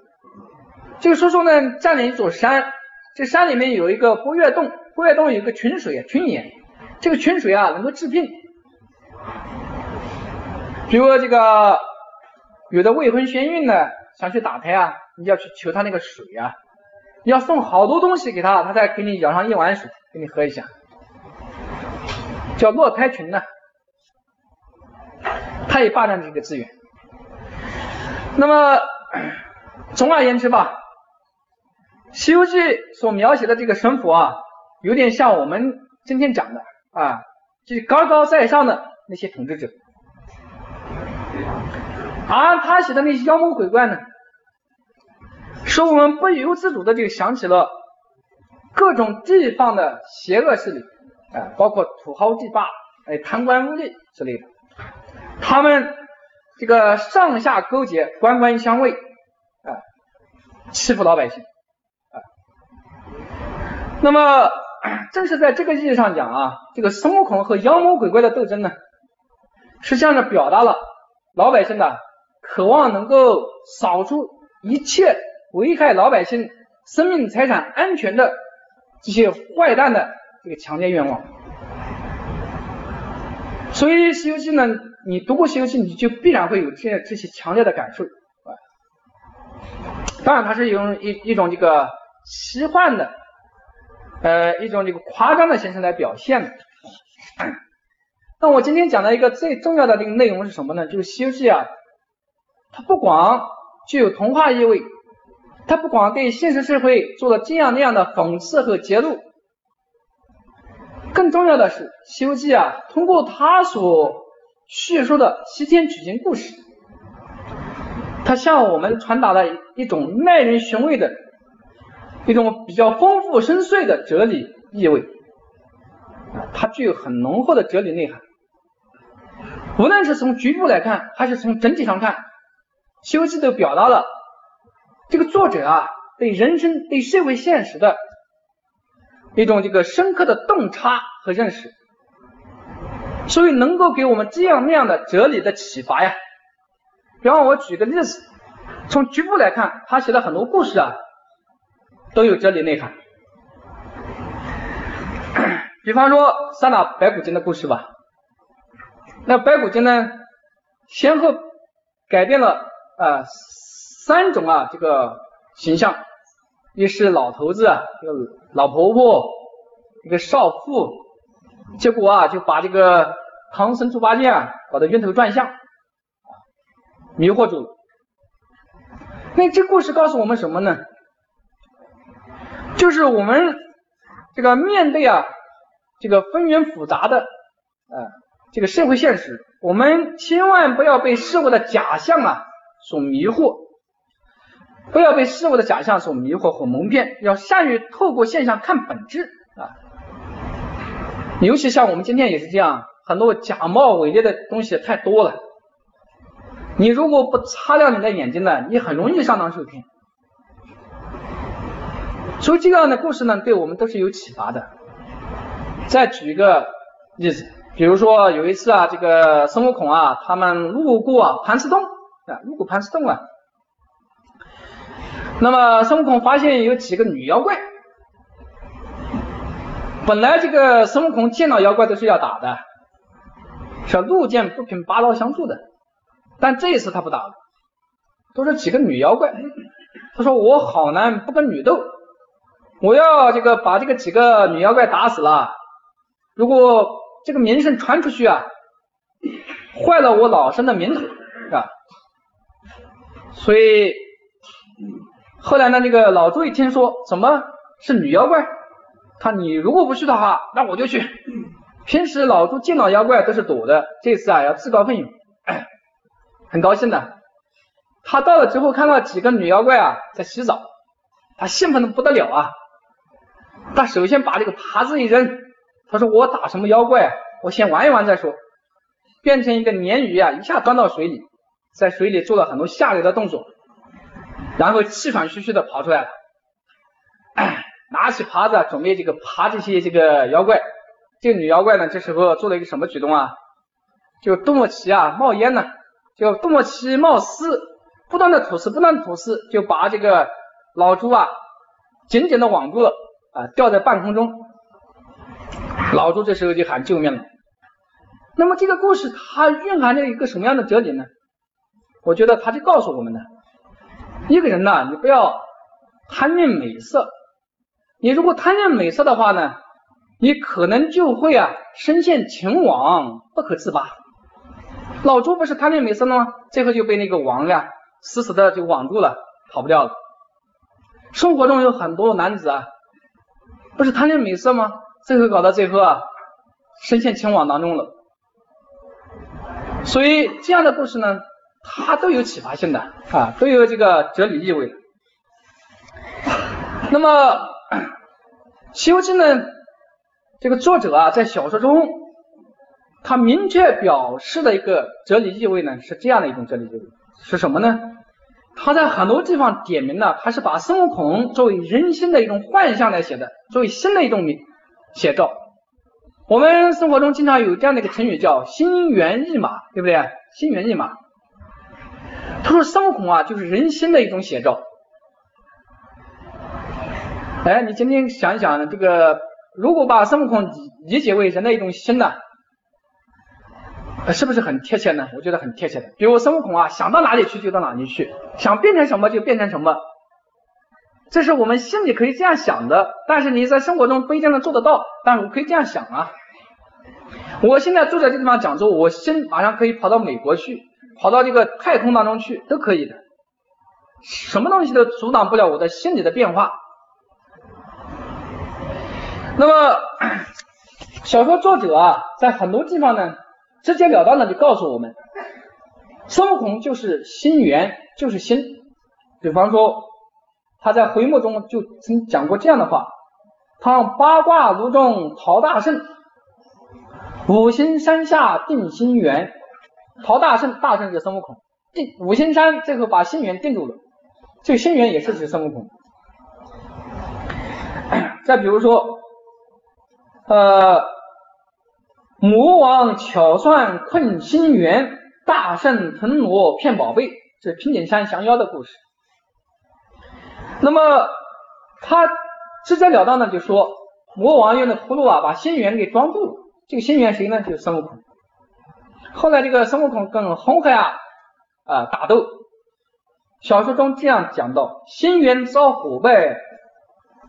这个叔叔呢占领一座山，这山里面有一个波月洞，波月洞有个群水啊，群眼，这个群水啊能够治病。比如这个有的未婚先孕的想去打胎啊，你要去求他那个水啊，你要送好多东西给他，他才给你舀上一碗水给你喝一下，叫落胎群呢，他也霸占这个资源。那么 [coughs] 总而言之吧，《西游记》所描写的这个神佛啊，有点像我们今天讲的啊，就是高高在上的那些统治者。而他写的那些妖魔鬼怪呢，使我们不由自主的就想起了各种地方的邪恶势力，啊，包括土豪地霸、哎贪官污吏之类的，他们这个上下勾结，官官相卫，啊，欺负老百姓，啊，那么正是在这个意义上讲啊，这个孙悟空和妖魔鬼怪的斗争呢，实际上是表达了老百姓的。渴望能够扫除一切危害老百姓生命财产安全的这些坏蛋的这个强烈愿望。所以《西游记》呢，你读过《西游记》，你就必然会有这这些强烈的感受啊。当然，它是用一一种这个奇幻的，呃，一种这个夸张的形式来表现的。那我今天讲的一个最重要的这个内容是什么呢？就是《西游记》啊，它不光具有童话意味，他不光对现实社会做了这样那样的讽刺和揭露。更重要的是，《西游记》啊，通过他所叙述的西天取经故事，它向我们传达了一种耐人寻味的、一种比较丰富深邃的哲理意味，它具有很浓厚的哲理内涵。无论是从局部来看，还是从整体上看，《西游记》都表达了这个作者啊对人生、对社会现实的。一种这个深刻的洞察和认识，所以能够给我们这样那样的哲理的启发呀。比方我举个例子，从局部来看，他写的很多故事啊，都有哲理内涵。比方说三打白骨精的故事吧，那白骨精呢，先后改变了啊三种啊这个形象。一是老头子，一个老婆婆，一个少妇，结果啊就把这个唐僧猪八戒啊搞得晕头转向，迷惑住了。那这故事告诉我们什么呢？就是我们这个面对啊这个纷纭复杂的呃这个社会现实，我们千万不要被事物的假象啊所迷惑。不要被事物的假象所迷惑和蒙骗，要善于透过现象看本质啊。尤其像我们今天也是这样，很多假冒伪劣的东西太多了。你如果不擦亮你的眼睛呢，你很容易上当受骗。所以这样的故事呢，对我们都是有启发的。再举一个例子，比如说有一次啊，这个孙悟空啊，他们路过盘丝洞啊，路过盘丝洞啊。那么孙悟空发现有几个女妖怪，本来这个孙悟空见到妖怪都是要打的，是路见不平拔刀相助的，但这一次他不打了，都是几个女妖怪。他说我好男不跟女斗，我要这个把这个几个女妖怪打死了，如果这个名声传出去啊，坏了我老身的名头，是吧？所以。后来呢，那个老朱一听说怎么是女妖怪，他你如果不去的话，那我就去。平时老朱见到妖怪都是躲的，这次啊要自告奋勇，[coughs] 很高兴的。他到了之后看到几个女妖怪啊在洗澡，他兴奋的不得了啊。他首先把这个耙子一扔，他说我打什么妖怪，我先玩一玩再说。变成一个鲶鱼啊，一下钻到水里，在水里做了很多下流的动作。然后气喘吁吁的跑出来了，拿起耙子准备这个耙这些这个妖怪。这个女妖怪呢，这时候做了一个什么举动啊？就肚脐起啊冒烟呢，就肚脐起冒丝，不断的吐丝，不断的吐丝，就把这个老猪啊紧紧的网住了啊，吊在半空中。老猪这时候就喊救命了。那么这个故事它蕴含着一个什么样的哲理呢？我觉得它就告诉我们呢。一个人呢，你不要贪恋美色。你如果贪恋美色的话呢，你可能就会啊深陷情网不可自拔。老朱不是贪恋美色了吗？最后就被那个王呀死死的就网住了，跑不掉了。生活中有很多男子啊，不是贪恋美色吗？最后搞到最后啊，深陷情网当中了。所以这样的故事呢。它都有启发性的啊，都有这个哲理意味。那么《西游记》呢，这个作者啊，在小说中，他明确表示的一个哲理意味呢，是这样的一种哲理意味，是什么呢？他在很多地方点明了，他是把孙悟空作为人心的一种幻象来写的，作为新的一种写照。我们生活中经常有这样的一个成语叫“心猿意马”，对不对？心猿意马。他说孙悟空啊，就是人心的一种写照。哎，你今天想一想，这个如果把孙悟空理解为人的一种心呢，是不是很贴切呢？我觉得很贴切的。比如孙悟空啊，想到哪里去就到哪里去，想变成什么就变成什么，这是我们心里可以这样想的。但是你在生活中不一定能做得到，但是我可以这样想啊。我现在坐在这地方讲座，我心马上可以跑到美国去，跑到这个太空当中去，都可以的。什么东西都阻挡不了我的心理的变化。那么，[coughs] 小说作者啊，在很多地方呢。直截了当的就告诉我们，孙悟空就是心猿，就是心。比方说，他在回目中就曾讲过这样的话：“他八卦炉中陶大圣，五行山下定心猿。”陶大圣，大圣是孙悟空，定五行山最后把心猿定住了，这个心猿也是指孙悟空。再比如说，呃。魔王巧算困心猿，大圣腾挪骗宝贝，这是平顶山降妖的故事。那么他直截了当的就说，魔王用的葫芦啊把心猿给装住了。这个心猿谁呢？就是孙悟空。后来这个孙悟空跟红孩儿啊打斗，小说中这样讲到：心猿遭火败，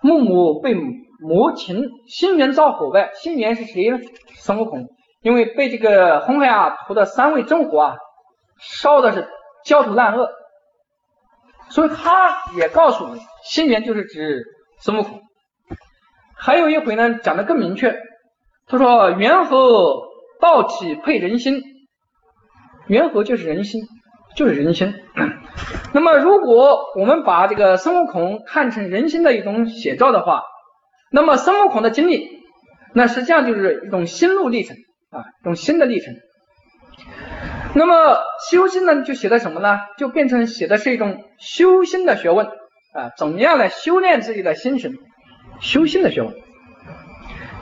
木木被。魔禽心猿遭火呗，心猿是谁呢？孙悟空，因为被这个红孩儿涂的三味真火啊，烧的是焦头烂额，所以他也告诉你，心猿就是指孙悟空。还有一回呢，讲的更明确，他说猿猴道体配人心，缘何就是人心，就是人心。[clears throat] 那么如果我们把这个孙悟空看成人心的一种写照的话，那么孙悟空的经历，那实际上就是一种心路历程啊，一种新的历程。那么修心呢，就写的什么呢？就变成写的是一种修心的学问啊，怎么样来修炼自己的心神？修心的学问。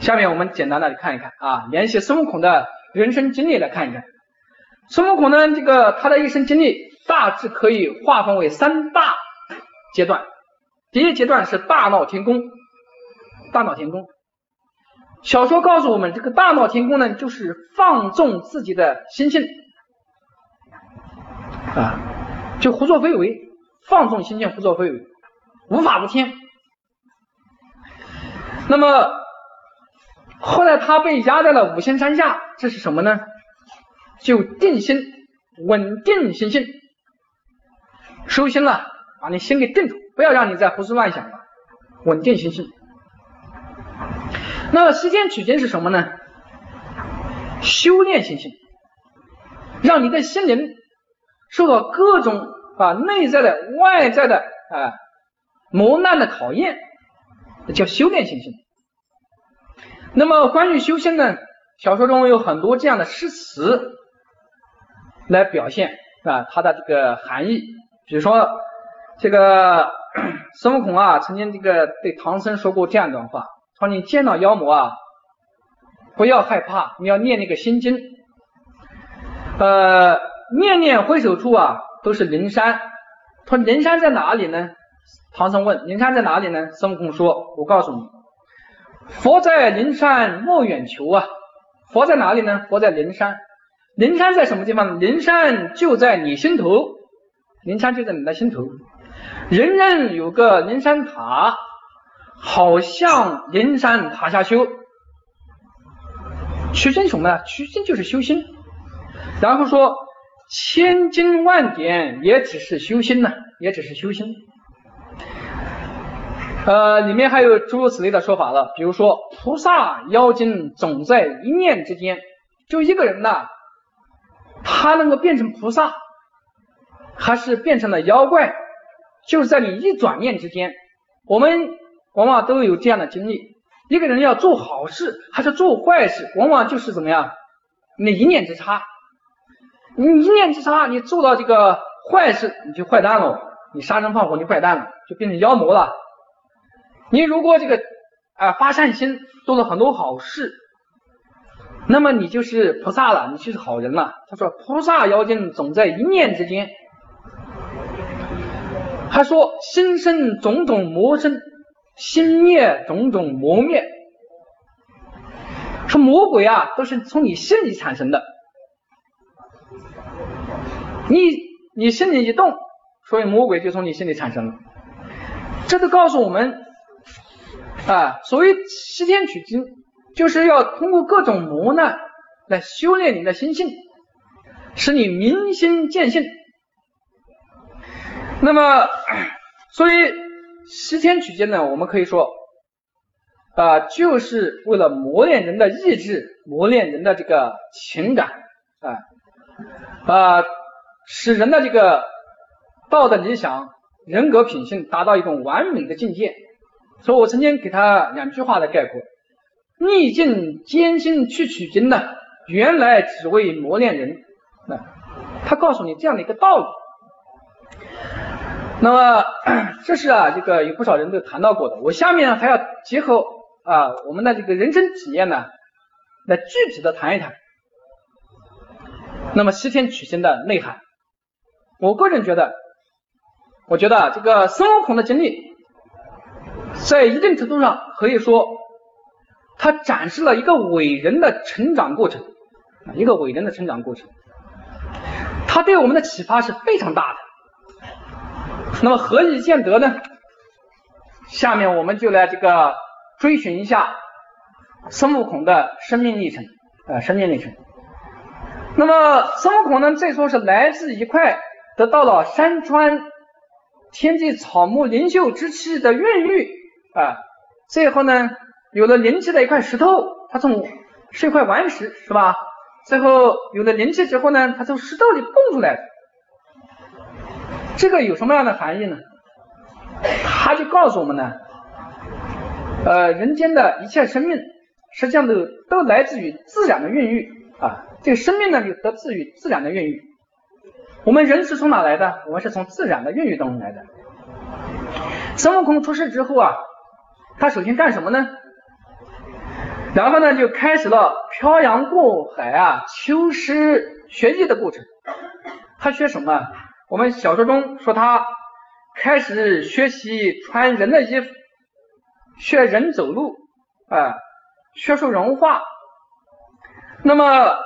下面我们简单的看一看啊，联系孙悟空的人生经历来看一看。孙悟空呢，这个他的一生经历大致可以划分为三大阶段。第一阶段是大闹天宫。大闹天宫，小说告诉我们，这个大闹天宫呢，就是放纵自己的心性啊，就胡作非为，放纵心性，胡作非为，无法无天。那么后来他被压在了五行山下，这是什么呢？就定心，稳定心性，收心了，把你心给定住，不要让你再胡思乱想了，稳定心性。那么时间取经是什么呢？修炼心性，让你的心灵受到各种啊内在的、外在的啊磨难的考验，叫修炼心性。那么关于修仙呢，小说中有很多这样的诗词来表现啊它的这个含义。比如说这个 [clears throat] 孙悟空啊，曾经这个对唐僧说过这样一段话。说你见到妖魔啊，不要害怕，你要念那个心经，呃，念念回首处啊，都是灵山。说灵山在哪里呢？唐僧问灵山在哪里呢？孙悟空说：“我告诉你，佛在灵山莫远求啊。佛在哪里呢？佛在灵山。灵山在什么地方？灵山就在你心头，灵山就在你的心头。人人有个灵山塔。”好像灵山塔下修，取经什么呢？取经就是修心。然后说千经万典也只是修心呢，也只是修心。呃，里面还有诸如此类的说法了，比如说菩萨妖精总在一念之间，就一个人呐，他能够变成菩萨，还是变成了妖怪，就是在你一转念之间，我们。往往都有这样的经历，一个人要做好事还是做坏事，往往就是怎么样，那一念之差，你一念之差，你做到这个坏事，你就坏蛋了，你杀人放火，你坏蛋了，就变成妖魔了。你如果这个啊发善心，做了很多好事，那么你就是菩萨了，你就是好人了。他说菩萨妖精总在一念之间，他说心生种种魔生。心灭种种魔灭，说魔鬼啊都是从你心里产生的。你你心里一动，所以魔鬼就从你心里产生了。这都告诉我们啊，所谓西天取经，就是要通过各种磨难来修炼你的心性，使你明心见性。那么，[clears throat] 所以西天取经呢，我们可以说啊，就是为了磨练人的意志，磨练人的这个情感啊啊，使人的这个道德理想、人格品性达到一种完美的境界。所以我曾经给他两句话的概括：逆境艰辛去取经呢，原来只为磨练人。那他告诉你这样的一个道理。那么 [clears throat] 这是啊，这个有不少人都谈到过的。我下面还要结合啊我们的这个人生体验呢，来具体的谈一谈。那么西天取经的内涵，我个人觉得，我觉得这个孙悟空的经历，在一定程度上可以说，他展示了一个伟人的成长过程，一个伟人的成长过程，他对我们的启发是非常大的。那么何以见得呢？下面我们就来这个追寻一下孙悟空的生命历程啊，生命历程。那么孙悟空呢，最初是来自一块得到了山川天地草木灵秀之气的孕育啊，最后呢有了灵气的一块石头，它从是一块顽石是吧？最后有了灵气之后呢，它从石头里蹦出来。这个有什么样的含义呢？他就告诉我们呢，呃，人间的一切生命实际上都都来自于自然的孕育啊，这个生命呢就得自于自然的孕育。我们人是从哪来的？我们是从自然的孕育当中来的。孙悟空出世之后啊，他首先干什么呢？然后呢就开始了漂洋过海啊，求师学艺的过程。他学什么？我们小说中说他开始学习穿人的衣服，学人走路啊，学术人化。那么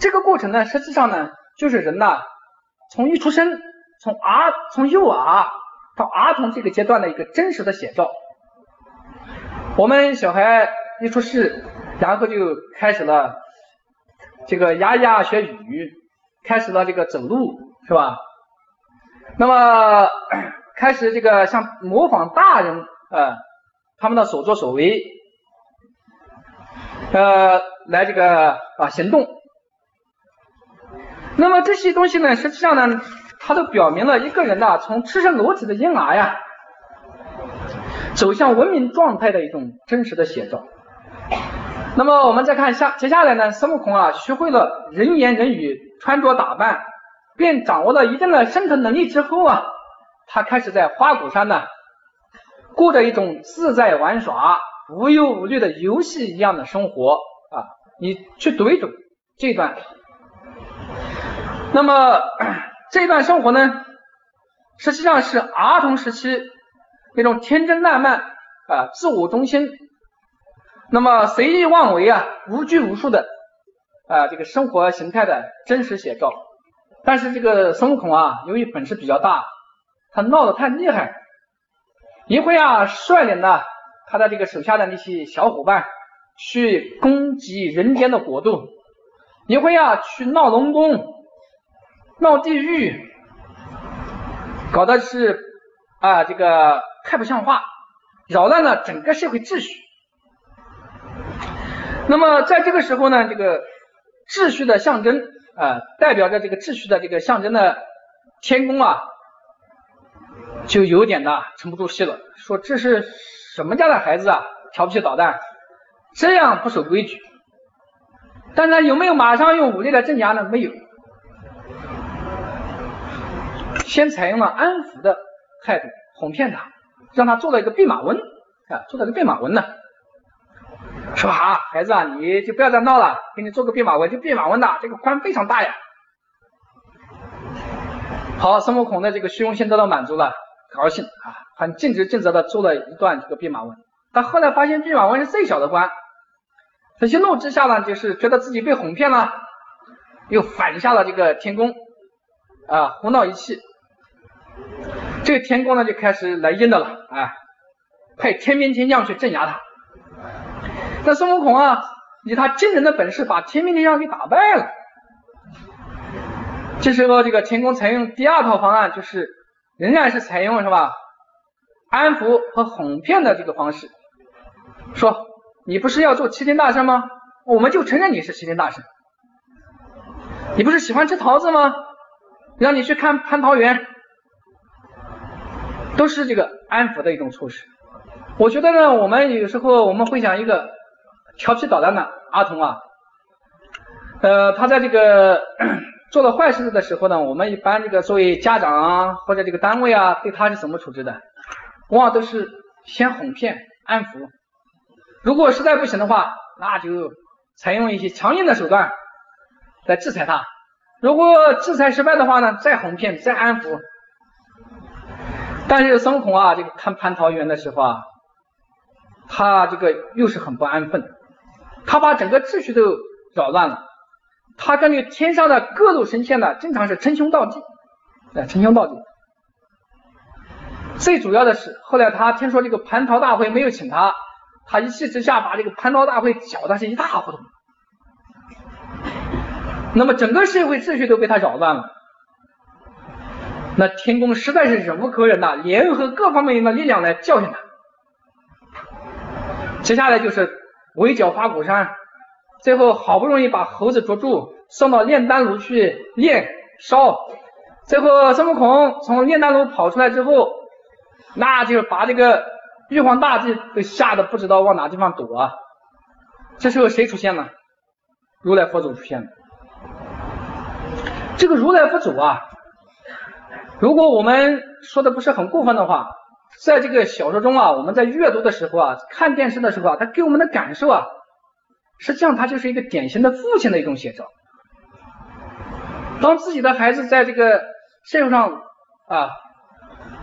这个过程呢，实际上呢，就是人呐从一出生，从儿从幼儿到儿童这个阶段的一个真实的写照。我们小孩一出世，然后就开始了这个牙牙学语，开始了这个走路，是吧？那么 [coughs] 开始这个像模仿大人啊他们的所作所为，呃来这个啊行动。那么这些东西呢，实际上呢，它都表明了一个人呐从赤身裸体的婴儿呀，走向文明状态的一种真实的写照。那么我们再看下接下来呢，孙悟空啊学会了人言人语、穿着打扮。便掌握了一定的生存能力之后啊，他开始在花果山呢，过着一种自在玩耍、无忧无虑的游戏一样的生活啊。你去读一读这段。那么 [clears throat] 这段生活呢，实际上是儿童时期那种天真烂漫啊、自我中心，那么随意妄为啊、无拘无束的啊这个生活形态的真实写照。但是这个孙悟空啊，由于本事比较大，他闹得太厉害，一会啊率领的他的这个手下的那些小伙伴去攻击人间的国度，一会啊去闹龙宫、闹地狱，搞的是啊这个太不像话，扰乱了整个社会秩序。那么在这个时候呢，这个秩序的象征。啊，代表着这个秩序的这个象征的天宫啊，就有点的沉不住气了，说这是什么家的孩子啊，调皮捣蛋，这样不守规矩。但是有没有马上用武力来镇压呢？没有，先采用了安抚的态度，哄骗他，让他做了一个弼马温啊，做了个弼马温呢。说好，孩子啊，你就不要再闹了，给你做个弼马温，就弼马温的，这个官非常大呀。好，孙悟空的这个虚荣心得到满足了，高兴啊，很尽职尽责的做了一段这个弼马温。但后来发现弼马温是最小的官，他一怒之下呢，就是觉得自己被哄骗了，又反下了这个天宫。啊胡闹一气，这个天宫呢就开始来阴的了，哎，派天兵天将去镇压他。那孙悟空啊，以他惊人的本事，把天兵天将给打败了。这时候，这个天宫采用第二套方案，就是仍然是采用是吧，安抚和哄骗的这个方式，说你不是要做齐天大圣吗？我们就承认你是齐天大圣。你不是喜欢吃桃子吗？让你去看蟠桃园，都是这个安抚的一种措施。我觉得呢，我们有时候我们会想一个调皮捣蛋的儿童啊，呃，他在这个 [clears throat] 做了坏事的时候呢，我们一般这个作为家长啊或者这个单位啊，对他是怎么处置的？往往都是先哄骗安抚，如果实在不行的话，那就采用一些强硬的手段。来制裁他，如果制裁失败的话呢，再哄骗，再安抚。但是孙悟空啊，这个看蟠桃园的时候啊，他这个又是很不安分，他把整个秩序都扰乱了，他跟这天上的各路神仙呢，经常是称兄道弟，哎，称兄道弟。最主要的是，后来他听说这个蟠桃大会没有请他，他一气之下把这个蟠桃大会搅得是一塌糊涂。那么整个社会秩序都被他扰乱了，那天宫实在是忍无可忍呐，联合各方面的力量来教训他。接下来就是围剿花果山，最后好不容易把猴子捉住，送到炼丹炉去炼烧。最后孙悟空从炼丹炉跑出来之后，那就把这个玉皇大帝都吓得不知道往哪地方躲啊。这时候谁出现了？如来佛祖出现了。这个如来佛祖啊，如果我们说的不是很过分的话，在这个小说中啊，我们在阅读的时候啊，看电视的时候啊，他给我们的感受啊，实际上他就是一个典型的父亲的一种写照。当自己的孩子在这个社会上啊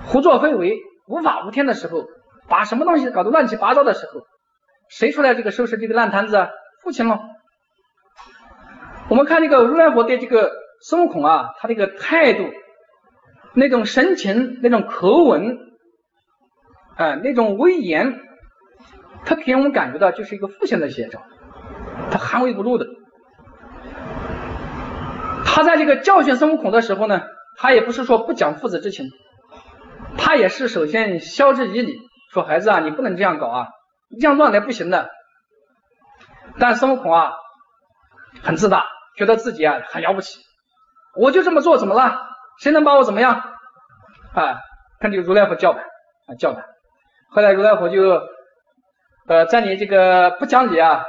胡作非为、无法无天的时候，把什么东西搞得乱七八糟的时候，谁出来这个收拾这个烂摊子啊？父亲喽。我们看这个如来佛对这个。孙悟空啊，他这个态度、那种神情、那种口吻，哎，那种威严，他给我们感觉到就是一个父亲的写照，他含微不露的。他在这个教训孙悟空的时候呢，他也不是说不讲父子之情，他也是首先晓之以理，说孩子啊，你不能这样搞啊，你这样乱来不行的。但孙悟空啊，很自大，觉得自己啊很了不起。我就这么做，怎么了？谁能把我怎么样？啊，看这个如来佛叫板啊，叫板。后来如来佛就呃，在你这个不讲理啊，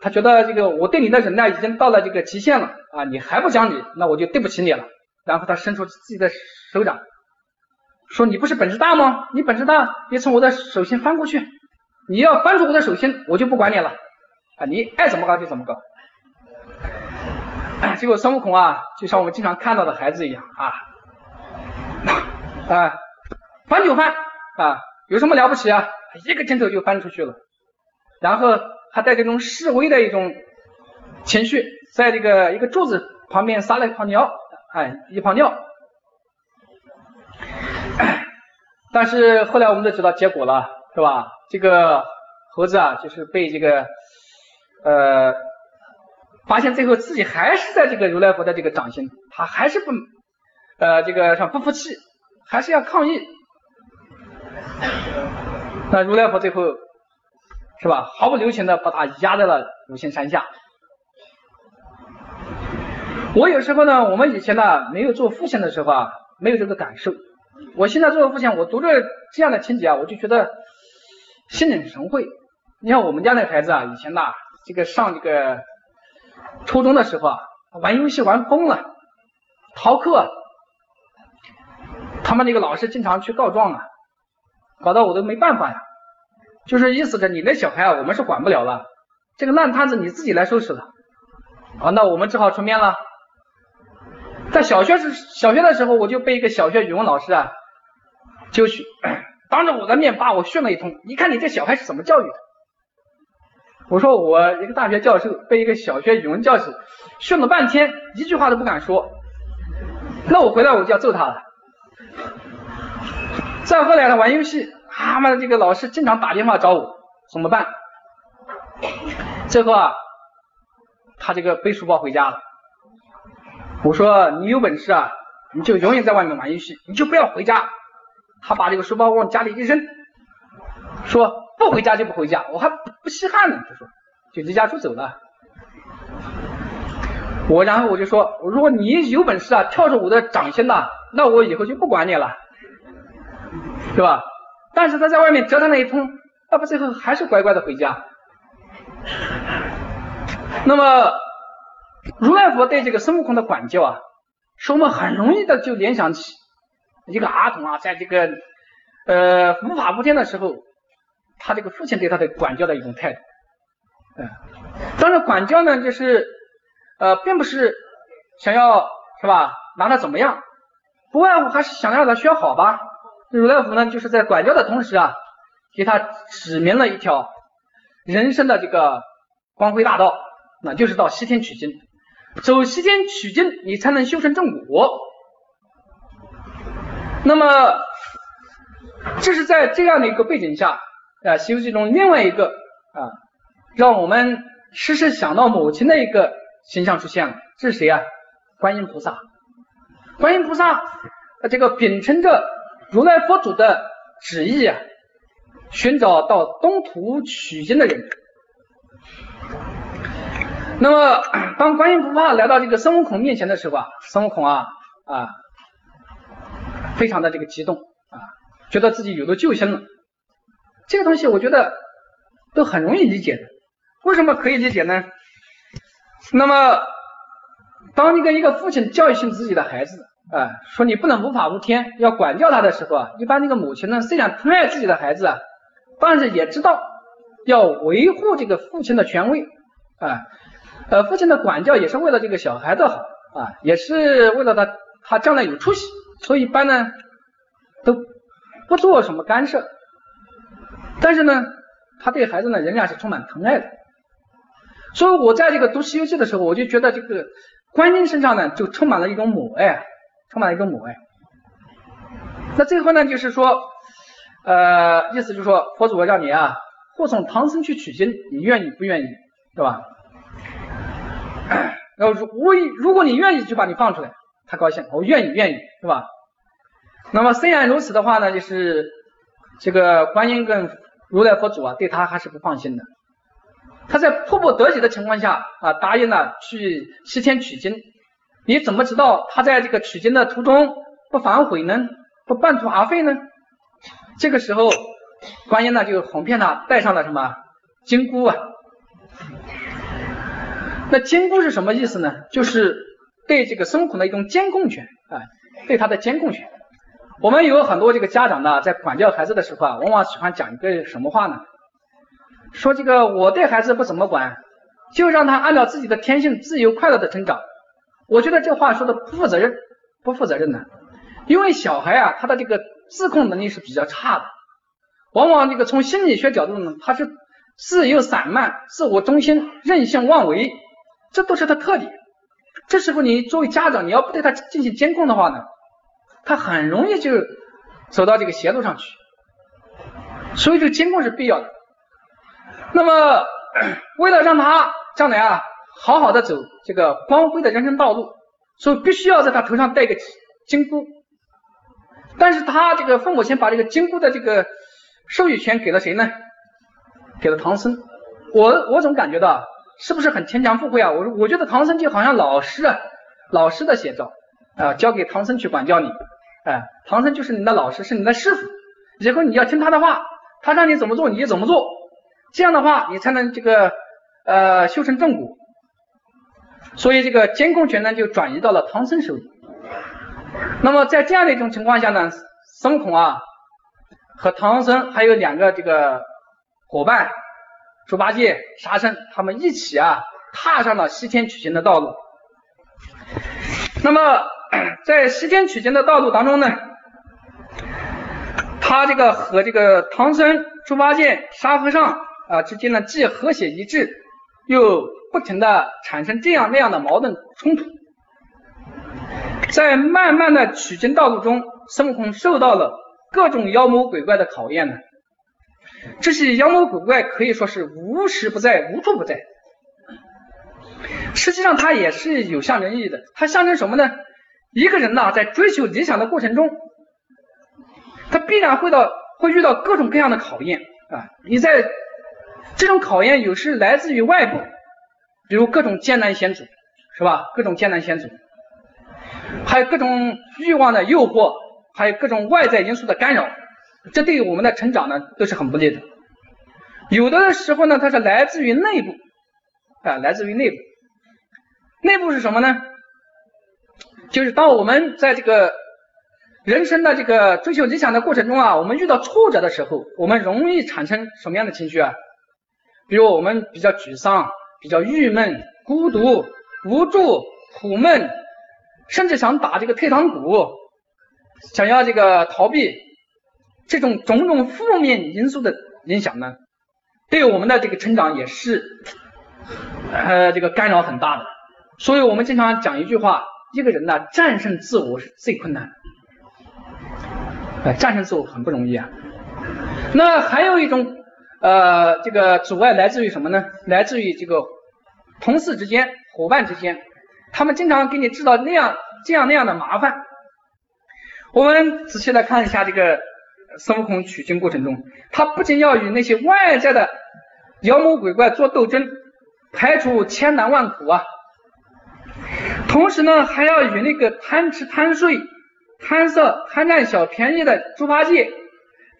他觉得这个我对你的忍耐已经到了这个极限了啊，你还不讲理，那我就对不起你了。然后他伸出自己的手掌，说你不是本事大吗？你本事大，别从我的手心翻过去。你要翻出我的手心，我就不管你了啊，你爱怎么搞就怎么搞。[coughs] 结果孙悟空啊，就像我们经常看到的孩子一样啊，啊，翻就翻啊，有什么了不起啊？一个劲头就翻出去了，然后还带这种示威的一种情绪，在这个一个柱子旁边撒了一泡尿，哎，一泡尿。但是后来我们都知道结果了，是吧？这个猴子啊，就是被这个呃。发现最后自己还是在这个如来佛的这个掌心，他还是不呃这个什么不服气，还是要抗议。那如来佛最后是吧，毫不留情的把他压在了五行山下。我有时候呢，我们以前呢没有做父亲的时候啊，没有这个感受。我现在做了父亲，我读着这样的情节啊，我就觉得心领神会。你看我们家那孩子啊，以前呐这个上这个。初中的时候啊，玩游戏玩疯了，逃课，他们那个老师经常去告状啊，搞得我都没办法呀。就是意思着你那小孩啊，我们是管不了了，这个烂摊子你自己来收拾了。啊，那我们只好出面了。在小学时，小学的时候我就被一个小学语文老师啊，就训，[clears throat] 当着我的面把我训了一通。你看你这小孩是怎么教育的？我说我一个大学教授被一个小学语文教师训了半天，一句话都不敢说。那我回来我就要揍他了。[laughs] 再后来他玩游戏，他妈的这个老师经常打电话找我，怎么办？最后啊，他这个背书包回家了。我说你有本事啊，你就永远在外面玩游戏，你就不要回家。他把这个书包往家里一扔，说不回家就不回家，我还不稀罕呢。他说就离家出走了。我然后我就说，如果你有本事啊，跳出我的掌心呐，那我以后就不管你了，对吧？但是他在外面折腾了一通，那不最后还是乖乖的回家。那么如来佛对这个孙悟空的管教啊，使我们很容易的就联想起一个儿童啊，在这个呃无法无天的时候，他这个父亲对他的管教的一种态度。嗯，当然管教呢，就是。呃，并不是想要是吧，拿他怎么样，不外乎还是想让他学好吧。如来佛呢，就是在管教的同时啊，给他指明了一条人生的这个光辉大道，那就是到西天取经。走西天取经，你才能修成正果。那么，这是在这样的一个背景下啊，《西游记》中另外一个啊，让我们时时想到母亲的一个。形象出现了，这是谁啊？观音菩萨。观音菩萨，这个秉承着如来佛祖的旨意啊，寻找到东土取经的人。那么，[clears throat] 当观音菩萨来到这个孙悟空面前的时候啊，孙悟空啊啊，非常的这个激动啊，觉得自己有了救星了。这个东西我觉得都很容易理解的。为什么可以理解呢？那么，当一个一个父亲教育训自己的孩子，啊，说你不能无法无天，要管教他的时候啊，一般那个母亲呢，虽然疼爱自己的孩子啊，但是也知道要维护这个父亲的权威，啊，呃，父亲的管教也是为了这个小孩的好，啊，也是为了他他将来有出息，所以一般呢都不做什么干涉，但是呢，他对孩子呢仍然是充满疼爱的。所以我在这个读《西游记》的时候，我就觉得这个观音身上呢，就充满了一种母爱，充满了一个母爱。那最后呢，就是说，呃，意思就是说，佛祖让你啊护送唐僧去取经，你愿意不愿意，对吧？然后如我如果你愿意，就把你放出来，他高兴，我愿意，愿意，是吧？那么虽然如此的话呢，就是这个观音跟如来佛祖啊，对他还是不放心的。他在迫不得已的情况下啊，答应了去西天取经。你怎么知道他在这个取经的途中不反悔呢？不半途而废呢？这个时候，观音呢就哄骗他带上了什么金箍啊？那金箍是什么意思呢？就是对这个孙悟空的一种监控权啊，对他的监控权。我们有很多这个家长呢，在管教孩子的时候啊，往往喜欢讲一个什么话呢？说这个我对孩子不怎么管，就让他按照自己的天性自由快乐的成长。我觉得这话说的不负责任，不负责任的。因为小孩啊，他的这个自控能力是比较差的，往往这个从心理学角度呢，他是自由散漫、自我中心、任性妄为，这都是他特点。这时候你作为家长，你要不对他进行监控的话呢，他很容易就走到这个邪路上去。所以这个监控是必要的。那么，[clears throat] 为了让他将来啊好好的走这个光辉的人生道路，所以必须要在他头上戴个金箍。但是他这个父母亲把这个金箍的这个授予权给了谁呢？给了唐僧。我我总感觉到是不是很牵强附会啊？我我觉得唐僧就好像老师啊，老师的写照啊，交给唐僧去管教你。哎，唐僧就是你的老师，是你的师傅，以后你要听他的话，他让你怎么做你就怎么做。这样的话，你才能这个呃修成正果。所以这个监控权呢，就转移到了唐僧手里。那么在这样的一种情况下呢，孙悟空啊和唐僧还有两个这个伙伴猪八戒、沙僧，他们一起啊踏上了西天取经的道路。那么 [clears throat] 在西天取经的道路当中呢，他这个和这个唐僧、猪八戒、沙和尚。啊，之间呢既和谐一致，又不停的产生这样那样的矛盾冲突。在漫漫的取经道路中，孙悟空受到了各种妖魔鬼怪的考验呢。这些妖魔鬼怪可以说是无时不在，无处不在。实际上，它也是有象征意义的。它象征什么呢？一个人呐，在追求理想的过程中，他必然会到会遇到各种各样的考验啊。你在这种考验有时来自于外部，比如各种艰难险阻，是吧？各种艰难险阻，还有各种欲望的诱惑，还有各种外在因素的干扰，这对于我们的成长呢都是很不利的。有的时候呢，它是来自于内部啊，来自于内部。内部是什么呢？就是当我们在这个人生的这个追求理想的过程中啊，我们遇到挫折的时候，我们容易产生什么样的情绪啊？比如我们比较沮丧、比较郁闷、孤独、无助、苦闷，甚至想打这个退堂鼓，想要这个逃避，这种种种负面因素的影响呢，对我们的这个成长也是呃这个干扰很大的。所以我们经常讲一句话。一个人呢，战胜自我是最困难，哎，战胜自我很不容易啊。那还有一种呃，这个阻碍来自于什么呢？来自于这个同事之间、伙伴之间，他们经常给你制造那样、这样那样的麻烦。我们仔细来看一下这个孙悟空取经过程中，他不仅要与那些外在的妖魔鬼怪做斗争，排除千难万苦啊。同时呢，还要与那个贪吃贪睡、贪色贪占小便宜的猪八戒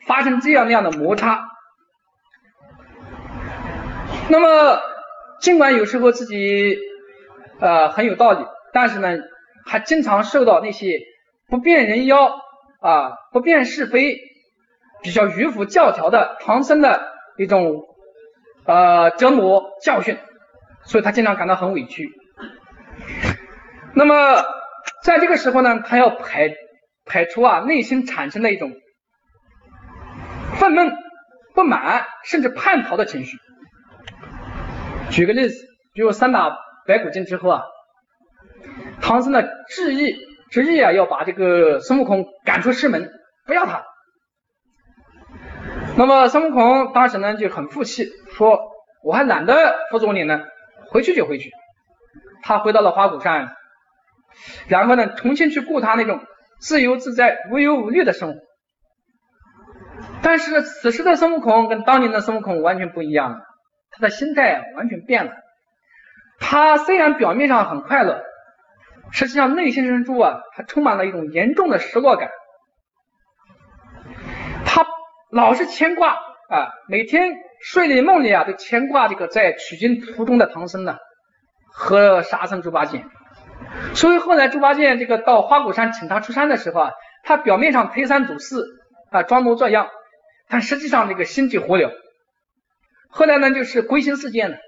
发生这样那样的摩擦。那么，尽管有时候自己呃很有道理，但是呢，还经常受到那些不辨人妖啊、不辨是非、比较迂腐教条的唐僧的一种呃折磨教训，所以他经常感到很委屈。那么，在这个时候呢，他要排排除啊内心产生的一种愤懑、不满，甚至叛逃的情绪。举个例子，比如三打白骨精之后啊，唐僧呢执意执意啊要把这个孙悟空赶出师门，不要他。那么孙悟空当时呢就很负气，说我还懒得服从你呢，回去就回去。他回到了花果山。然后呢，重新去过他那种自由自在、无忧无虑的生活。但是此时的孙悟空跟当年的孙悟空完全不一样了，他的心态完全变了。他虽然表面上很快乐，实际上内心深处啊，他充满了一种严重的失落感。他老是牵挂啊，每天睡里梦里啊，都牵挂这个在取经途中的唐僧呢和沙僧猪八戒。所以后来猪八戒这个到花果山请他出山的时候啊，他表面上推三阻四啊，装模作样，但实际上这个心急火燎。后来呢，就是归心似箭的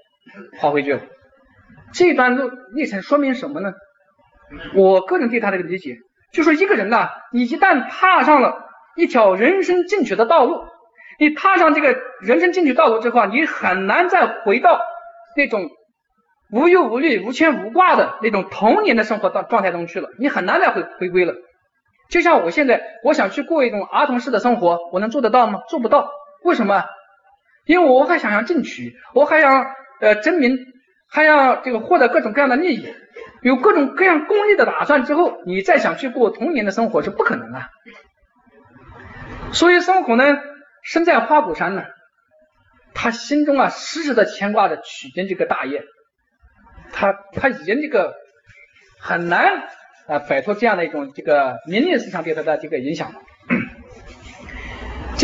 跑回去了。这段路历程说明什么呢？我个人对他的理解，就说一个人呐，你一旦踏上了一条人生进取的道路，你踏上这个人生进取道路之后啊，你很难再回到那种。无忧无虑、无牵无挂的那种童年的生活状状态中去了，你很难再回回归了。就像我现在，我想去过一种儿童式的生活，我能做得到吗？做不到。为什么？因为我还想要进取，我还想呃争名，还要这个获得各种各样的利益，有各种各样功利的打算之后，你再想去过童年的生活是不可能的。所以孙悟空呢，身在花果山呢，他心中啊时时的牵挂着取经这个大业。他他已经这个很难啊摆脱这样的一种这个名利思想对他的这个影响了。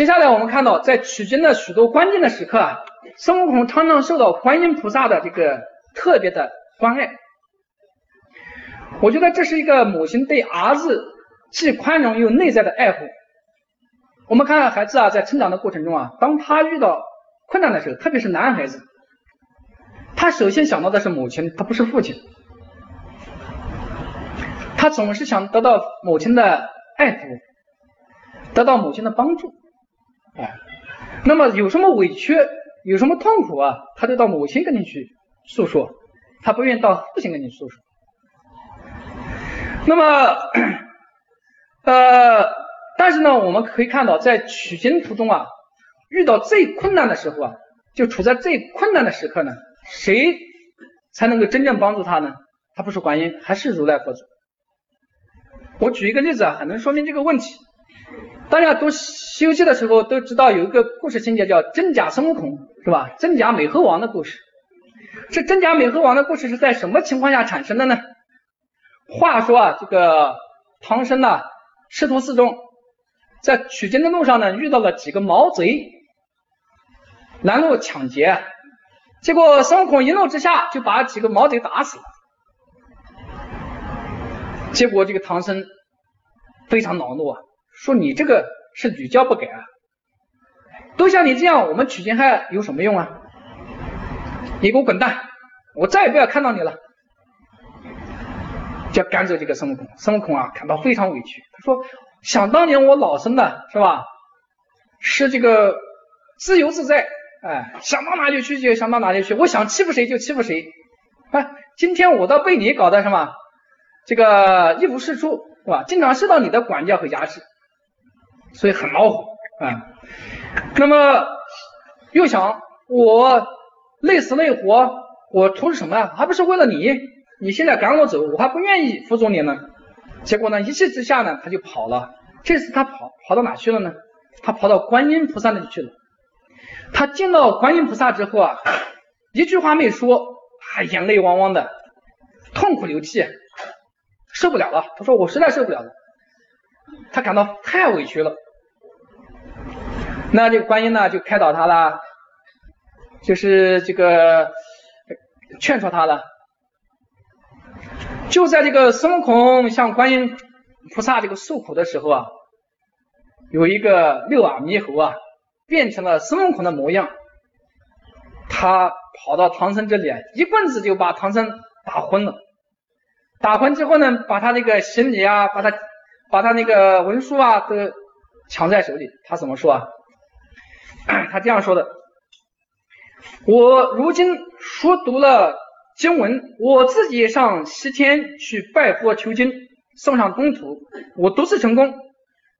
接下来我们看到，在取经的许多关键的时刻啊，孙悟空常常受到观音菩萨的这个特别的关爱。我觉得这是一个母亲对儿子既宽容又内在的爱护。我们看到孩子啊，在成长的过程中啊，当他遇到困难的时候，特别是男孩子。他首先想到的是母亲，他不是父亲。他总是想得到母亲的爱抚，得到母亲的帮助。哎，那么有什么委屈，有什么痛苦啊，他就到母亲跟你去诉说，他不愿意到父亲跟你诉说。那么，[clears throat] 呃，但是呢，我们可以看到，在取经途中啊，遇到最困难的时候啊，就处在最困难的时刻呢，谁才能够真正帮助他呢？他不是观音，还是如来佛祖？我举一个例子啊，很能说明这个问题。大家读《西游记》的时候都知道有一个故事情节叫真假孙悟空，是吧？真假美猴王的故事。这真假美猴王的故事是在什么情况下产生的呢？话说啊，这个唐僧呢，师徒四众在取经的路上呢，遇到了几个毛贼拦路抢劫，结果孙悟空一怒之下就把几个毛贼打死了。结果这个唐僧非常恼怒啊，说你这个是屡教不改啊，都像你这样，我们取经还有什么用啊？你给我滚蛋！我再也不要看到你了。就赶走这个孙悟空。孙悟空啊，感到非常委屈。他说：“想当年我老孙呢，是吧？是这个自由自在，哎，想到哪里去就想到哪里去，我想欺负谁就欺负谁。哎，今天我倒被你搞的什么？这个一无是处，是吧？经常受到你的管教和压制，所以很恼火啊。那么又想我。”累死累活，我图什么呀？还不是为了你？你现在赶我走，我还不愿意服从你呢。结果呢，一气之下呢，他就跑了。这次他跑跑到哪去了呢？他跑到观音菩萨那里去了。他见到观音菩萨之后啊，一句话没说，他眼泪汪汪的，痛哭流涕，受不了了。他说：“我实在受不了了。”他感到太委屈了。那这个观音呢，就开导他了。就是这个劝说他了，就在这个孙悟空向观音菩萨这个诉苦的时候啊，有一个六耳猕猴啊，变成了孙悟空的模样，他跑到唐僧这里，一棍子就把唐僧打昏了。打昏之后呢，把他那个行李啊，把他把他那个文书啊都抢在手里。他怎么说啊？[clears throat] 他这样说的。我如今熟读了经文，我自己上西天去拜佛求经，送上东土，我独自成功，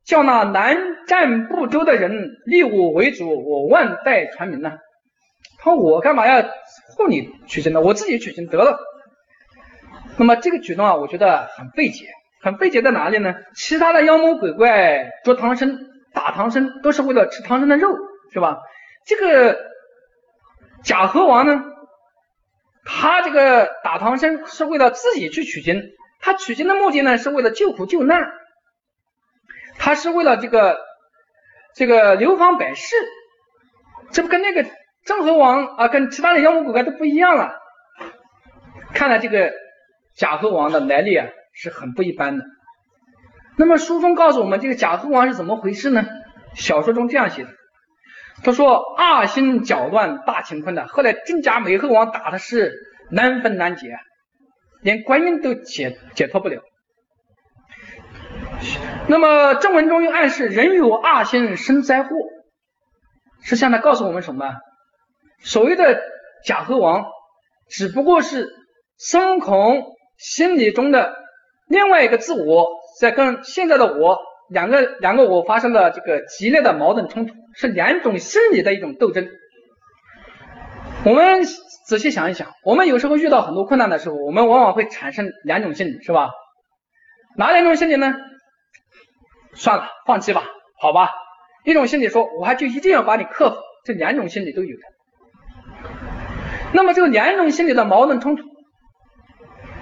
叫那南瞻部洲的人立我为主，我万代传名呢。他说我干嘛要护你取经呢？我自己取经得了。那么这个举动啊，我觉得很费解，很费解在哪里呢？其他的妖魔鬼怪捉唐僧、打唐僧，都是为了吃唐僧的肉，是吧？这个。假猴王呢，他这个打唐僧是为了自己去取经，他取经的目的呢是为了救苦救难，他是为了这个这个流芳百世，这不跟那个真猴王啊，跟其他的妖魔鬼怪都不一样了。看来这个假猴王的来历啊是很不一般的。那么书中告诉我们这个假猴王是怎么回事呢？小说中这样写的。他说：“二心搅乱大乾坤的，后来真假美猴王打的是难分难解，连观音都解解脱不了。那么正文中又暗示人有二心生灾祸，实际上呢告诉我们什么？所谓的假猴王，只不过是孙悟空心理中的另外一个自我，在跟现在的我。”两个两个我发生了这个激烈的矛盾冲突，是两种心理的一种斗争。我们仔细想一想，我们有时候遇到很多困难的时候，我们往往会产生两种心理，是吧？哪两种心理呢？算了，放弃吧，好吧。一种心理说，我还就一定要把你克服。这两种心理都有的。那么这个两种心理的矛盾冲突，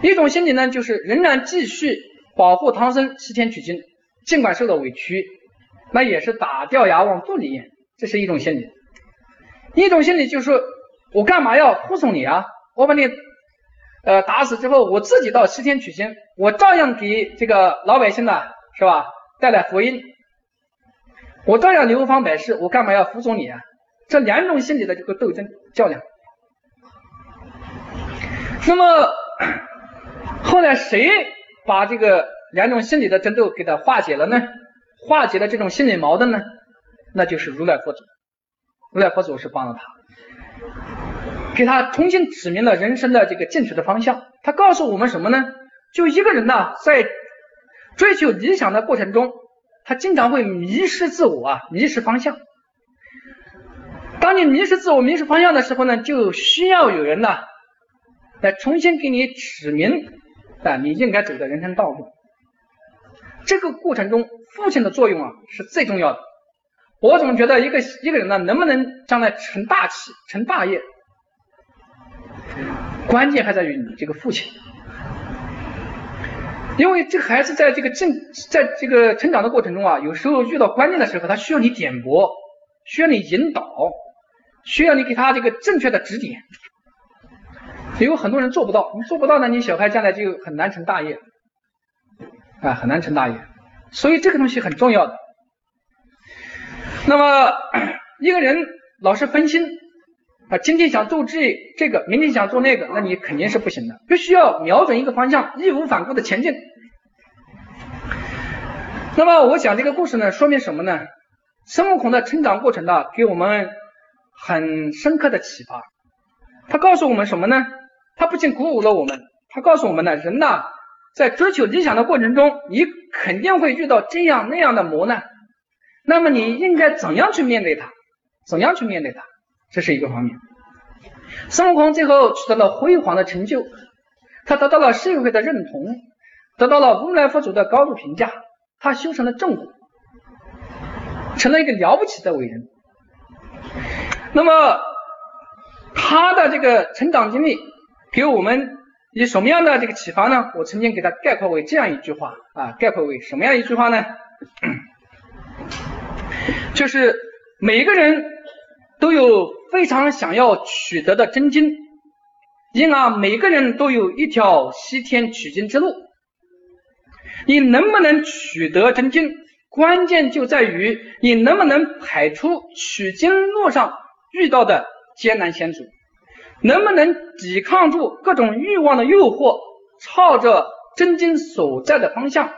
一种心理呢，就是仍然继续保护唐僧西天取经。尽管受到委屈，那也是打掉牙往肚里咽，这是一种心理。一种心理就是我干嘛要护送你啊？我把你呃打死之后，我自己到西天取经，我照样给这个老百姓呢，是吧？带来福音，我照样流芳百世，我干嘛要服从你啊？这两种心理的这个斗争较量。那么后来谁把这个？两种心理的争斗给他化解了呢，化解了这种心理矛盾呢，那就是如来佛祖。如来佛祖是帮了他，给他重新指明了人生的这个进取的方向。他告诉我们什么呢？就一个人呢，在追求理想的过程中，他经常会迷失自我啊，迷失方向。当你迷失自我、迷失方向的时候呢，就需要有人呢来重新给你指明啊你应该走的人生道路。这个过程中，父亲的作用啊是最重要的。我总觉得一个一个人呢，能不能将来成大器、成大业，关键还在于你这个父亲。因为这个孩子在这个正在这个成长的过程中啊，有时候遇到关键的时候，他需要你点拨，需要你引导，需要你给他这个正确的指点。有很多人做不到，你做不到呢，你小孩将来就很难成大业，啊，很难成大业。所以这个东西很重要的。那么一个人老是分心啊，今天想做这这个，明天想做那个，那你肯定是不行的。必须要瞄准一个方向，义无反顾的前进。那么我讲这个故事呢，说明什么呢？孙悟空的成长过程呢，给我们很深刻的启发。他告诉我们什么呢？他不仅鼓舞了我们，他告诉我们呢，人呐，在追求理想的过程中，你肯定会遇到这样那样的磨难。那么你应该怎样去面对它？怎样去面对它？这是一个方面。孙悟空最后取得了辉煌的成就，他得到了社会的认同，得到了如来佛祖的高度评价。他修成了正果，成了一个了不起的伟人。那么他的这个成长经历给我们以什么样的这个启发呢？我曾经给他概括为这样一句话啊，概括为什么样一句话呢？[clears throat] 就是每个人都有非常想要取得的真经，因而每个人都有一条西天取经之路。你能不能取得真经，关键就在于你能不能排除取经路上遇到的艰难险阻，能不能抵抗住各种欲望的诱惑，朝着真经所在的方向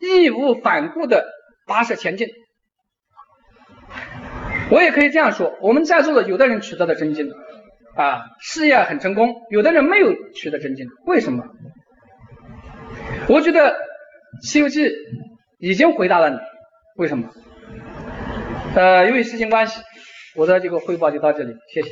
义无反顾的跋涉前进。我也可以这样说，我们在座的有的人取得了真经啊，事业很成功，有的人没有取得真经，为什么？我觉得。《西游记》已经回答了你，为什么？呃，由于时间关系，我的这个汇报就到这里，谢谢。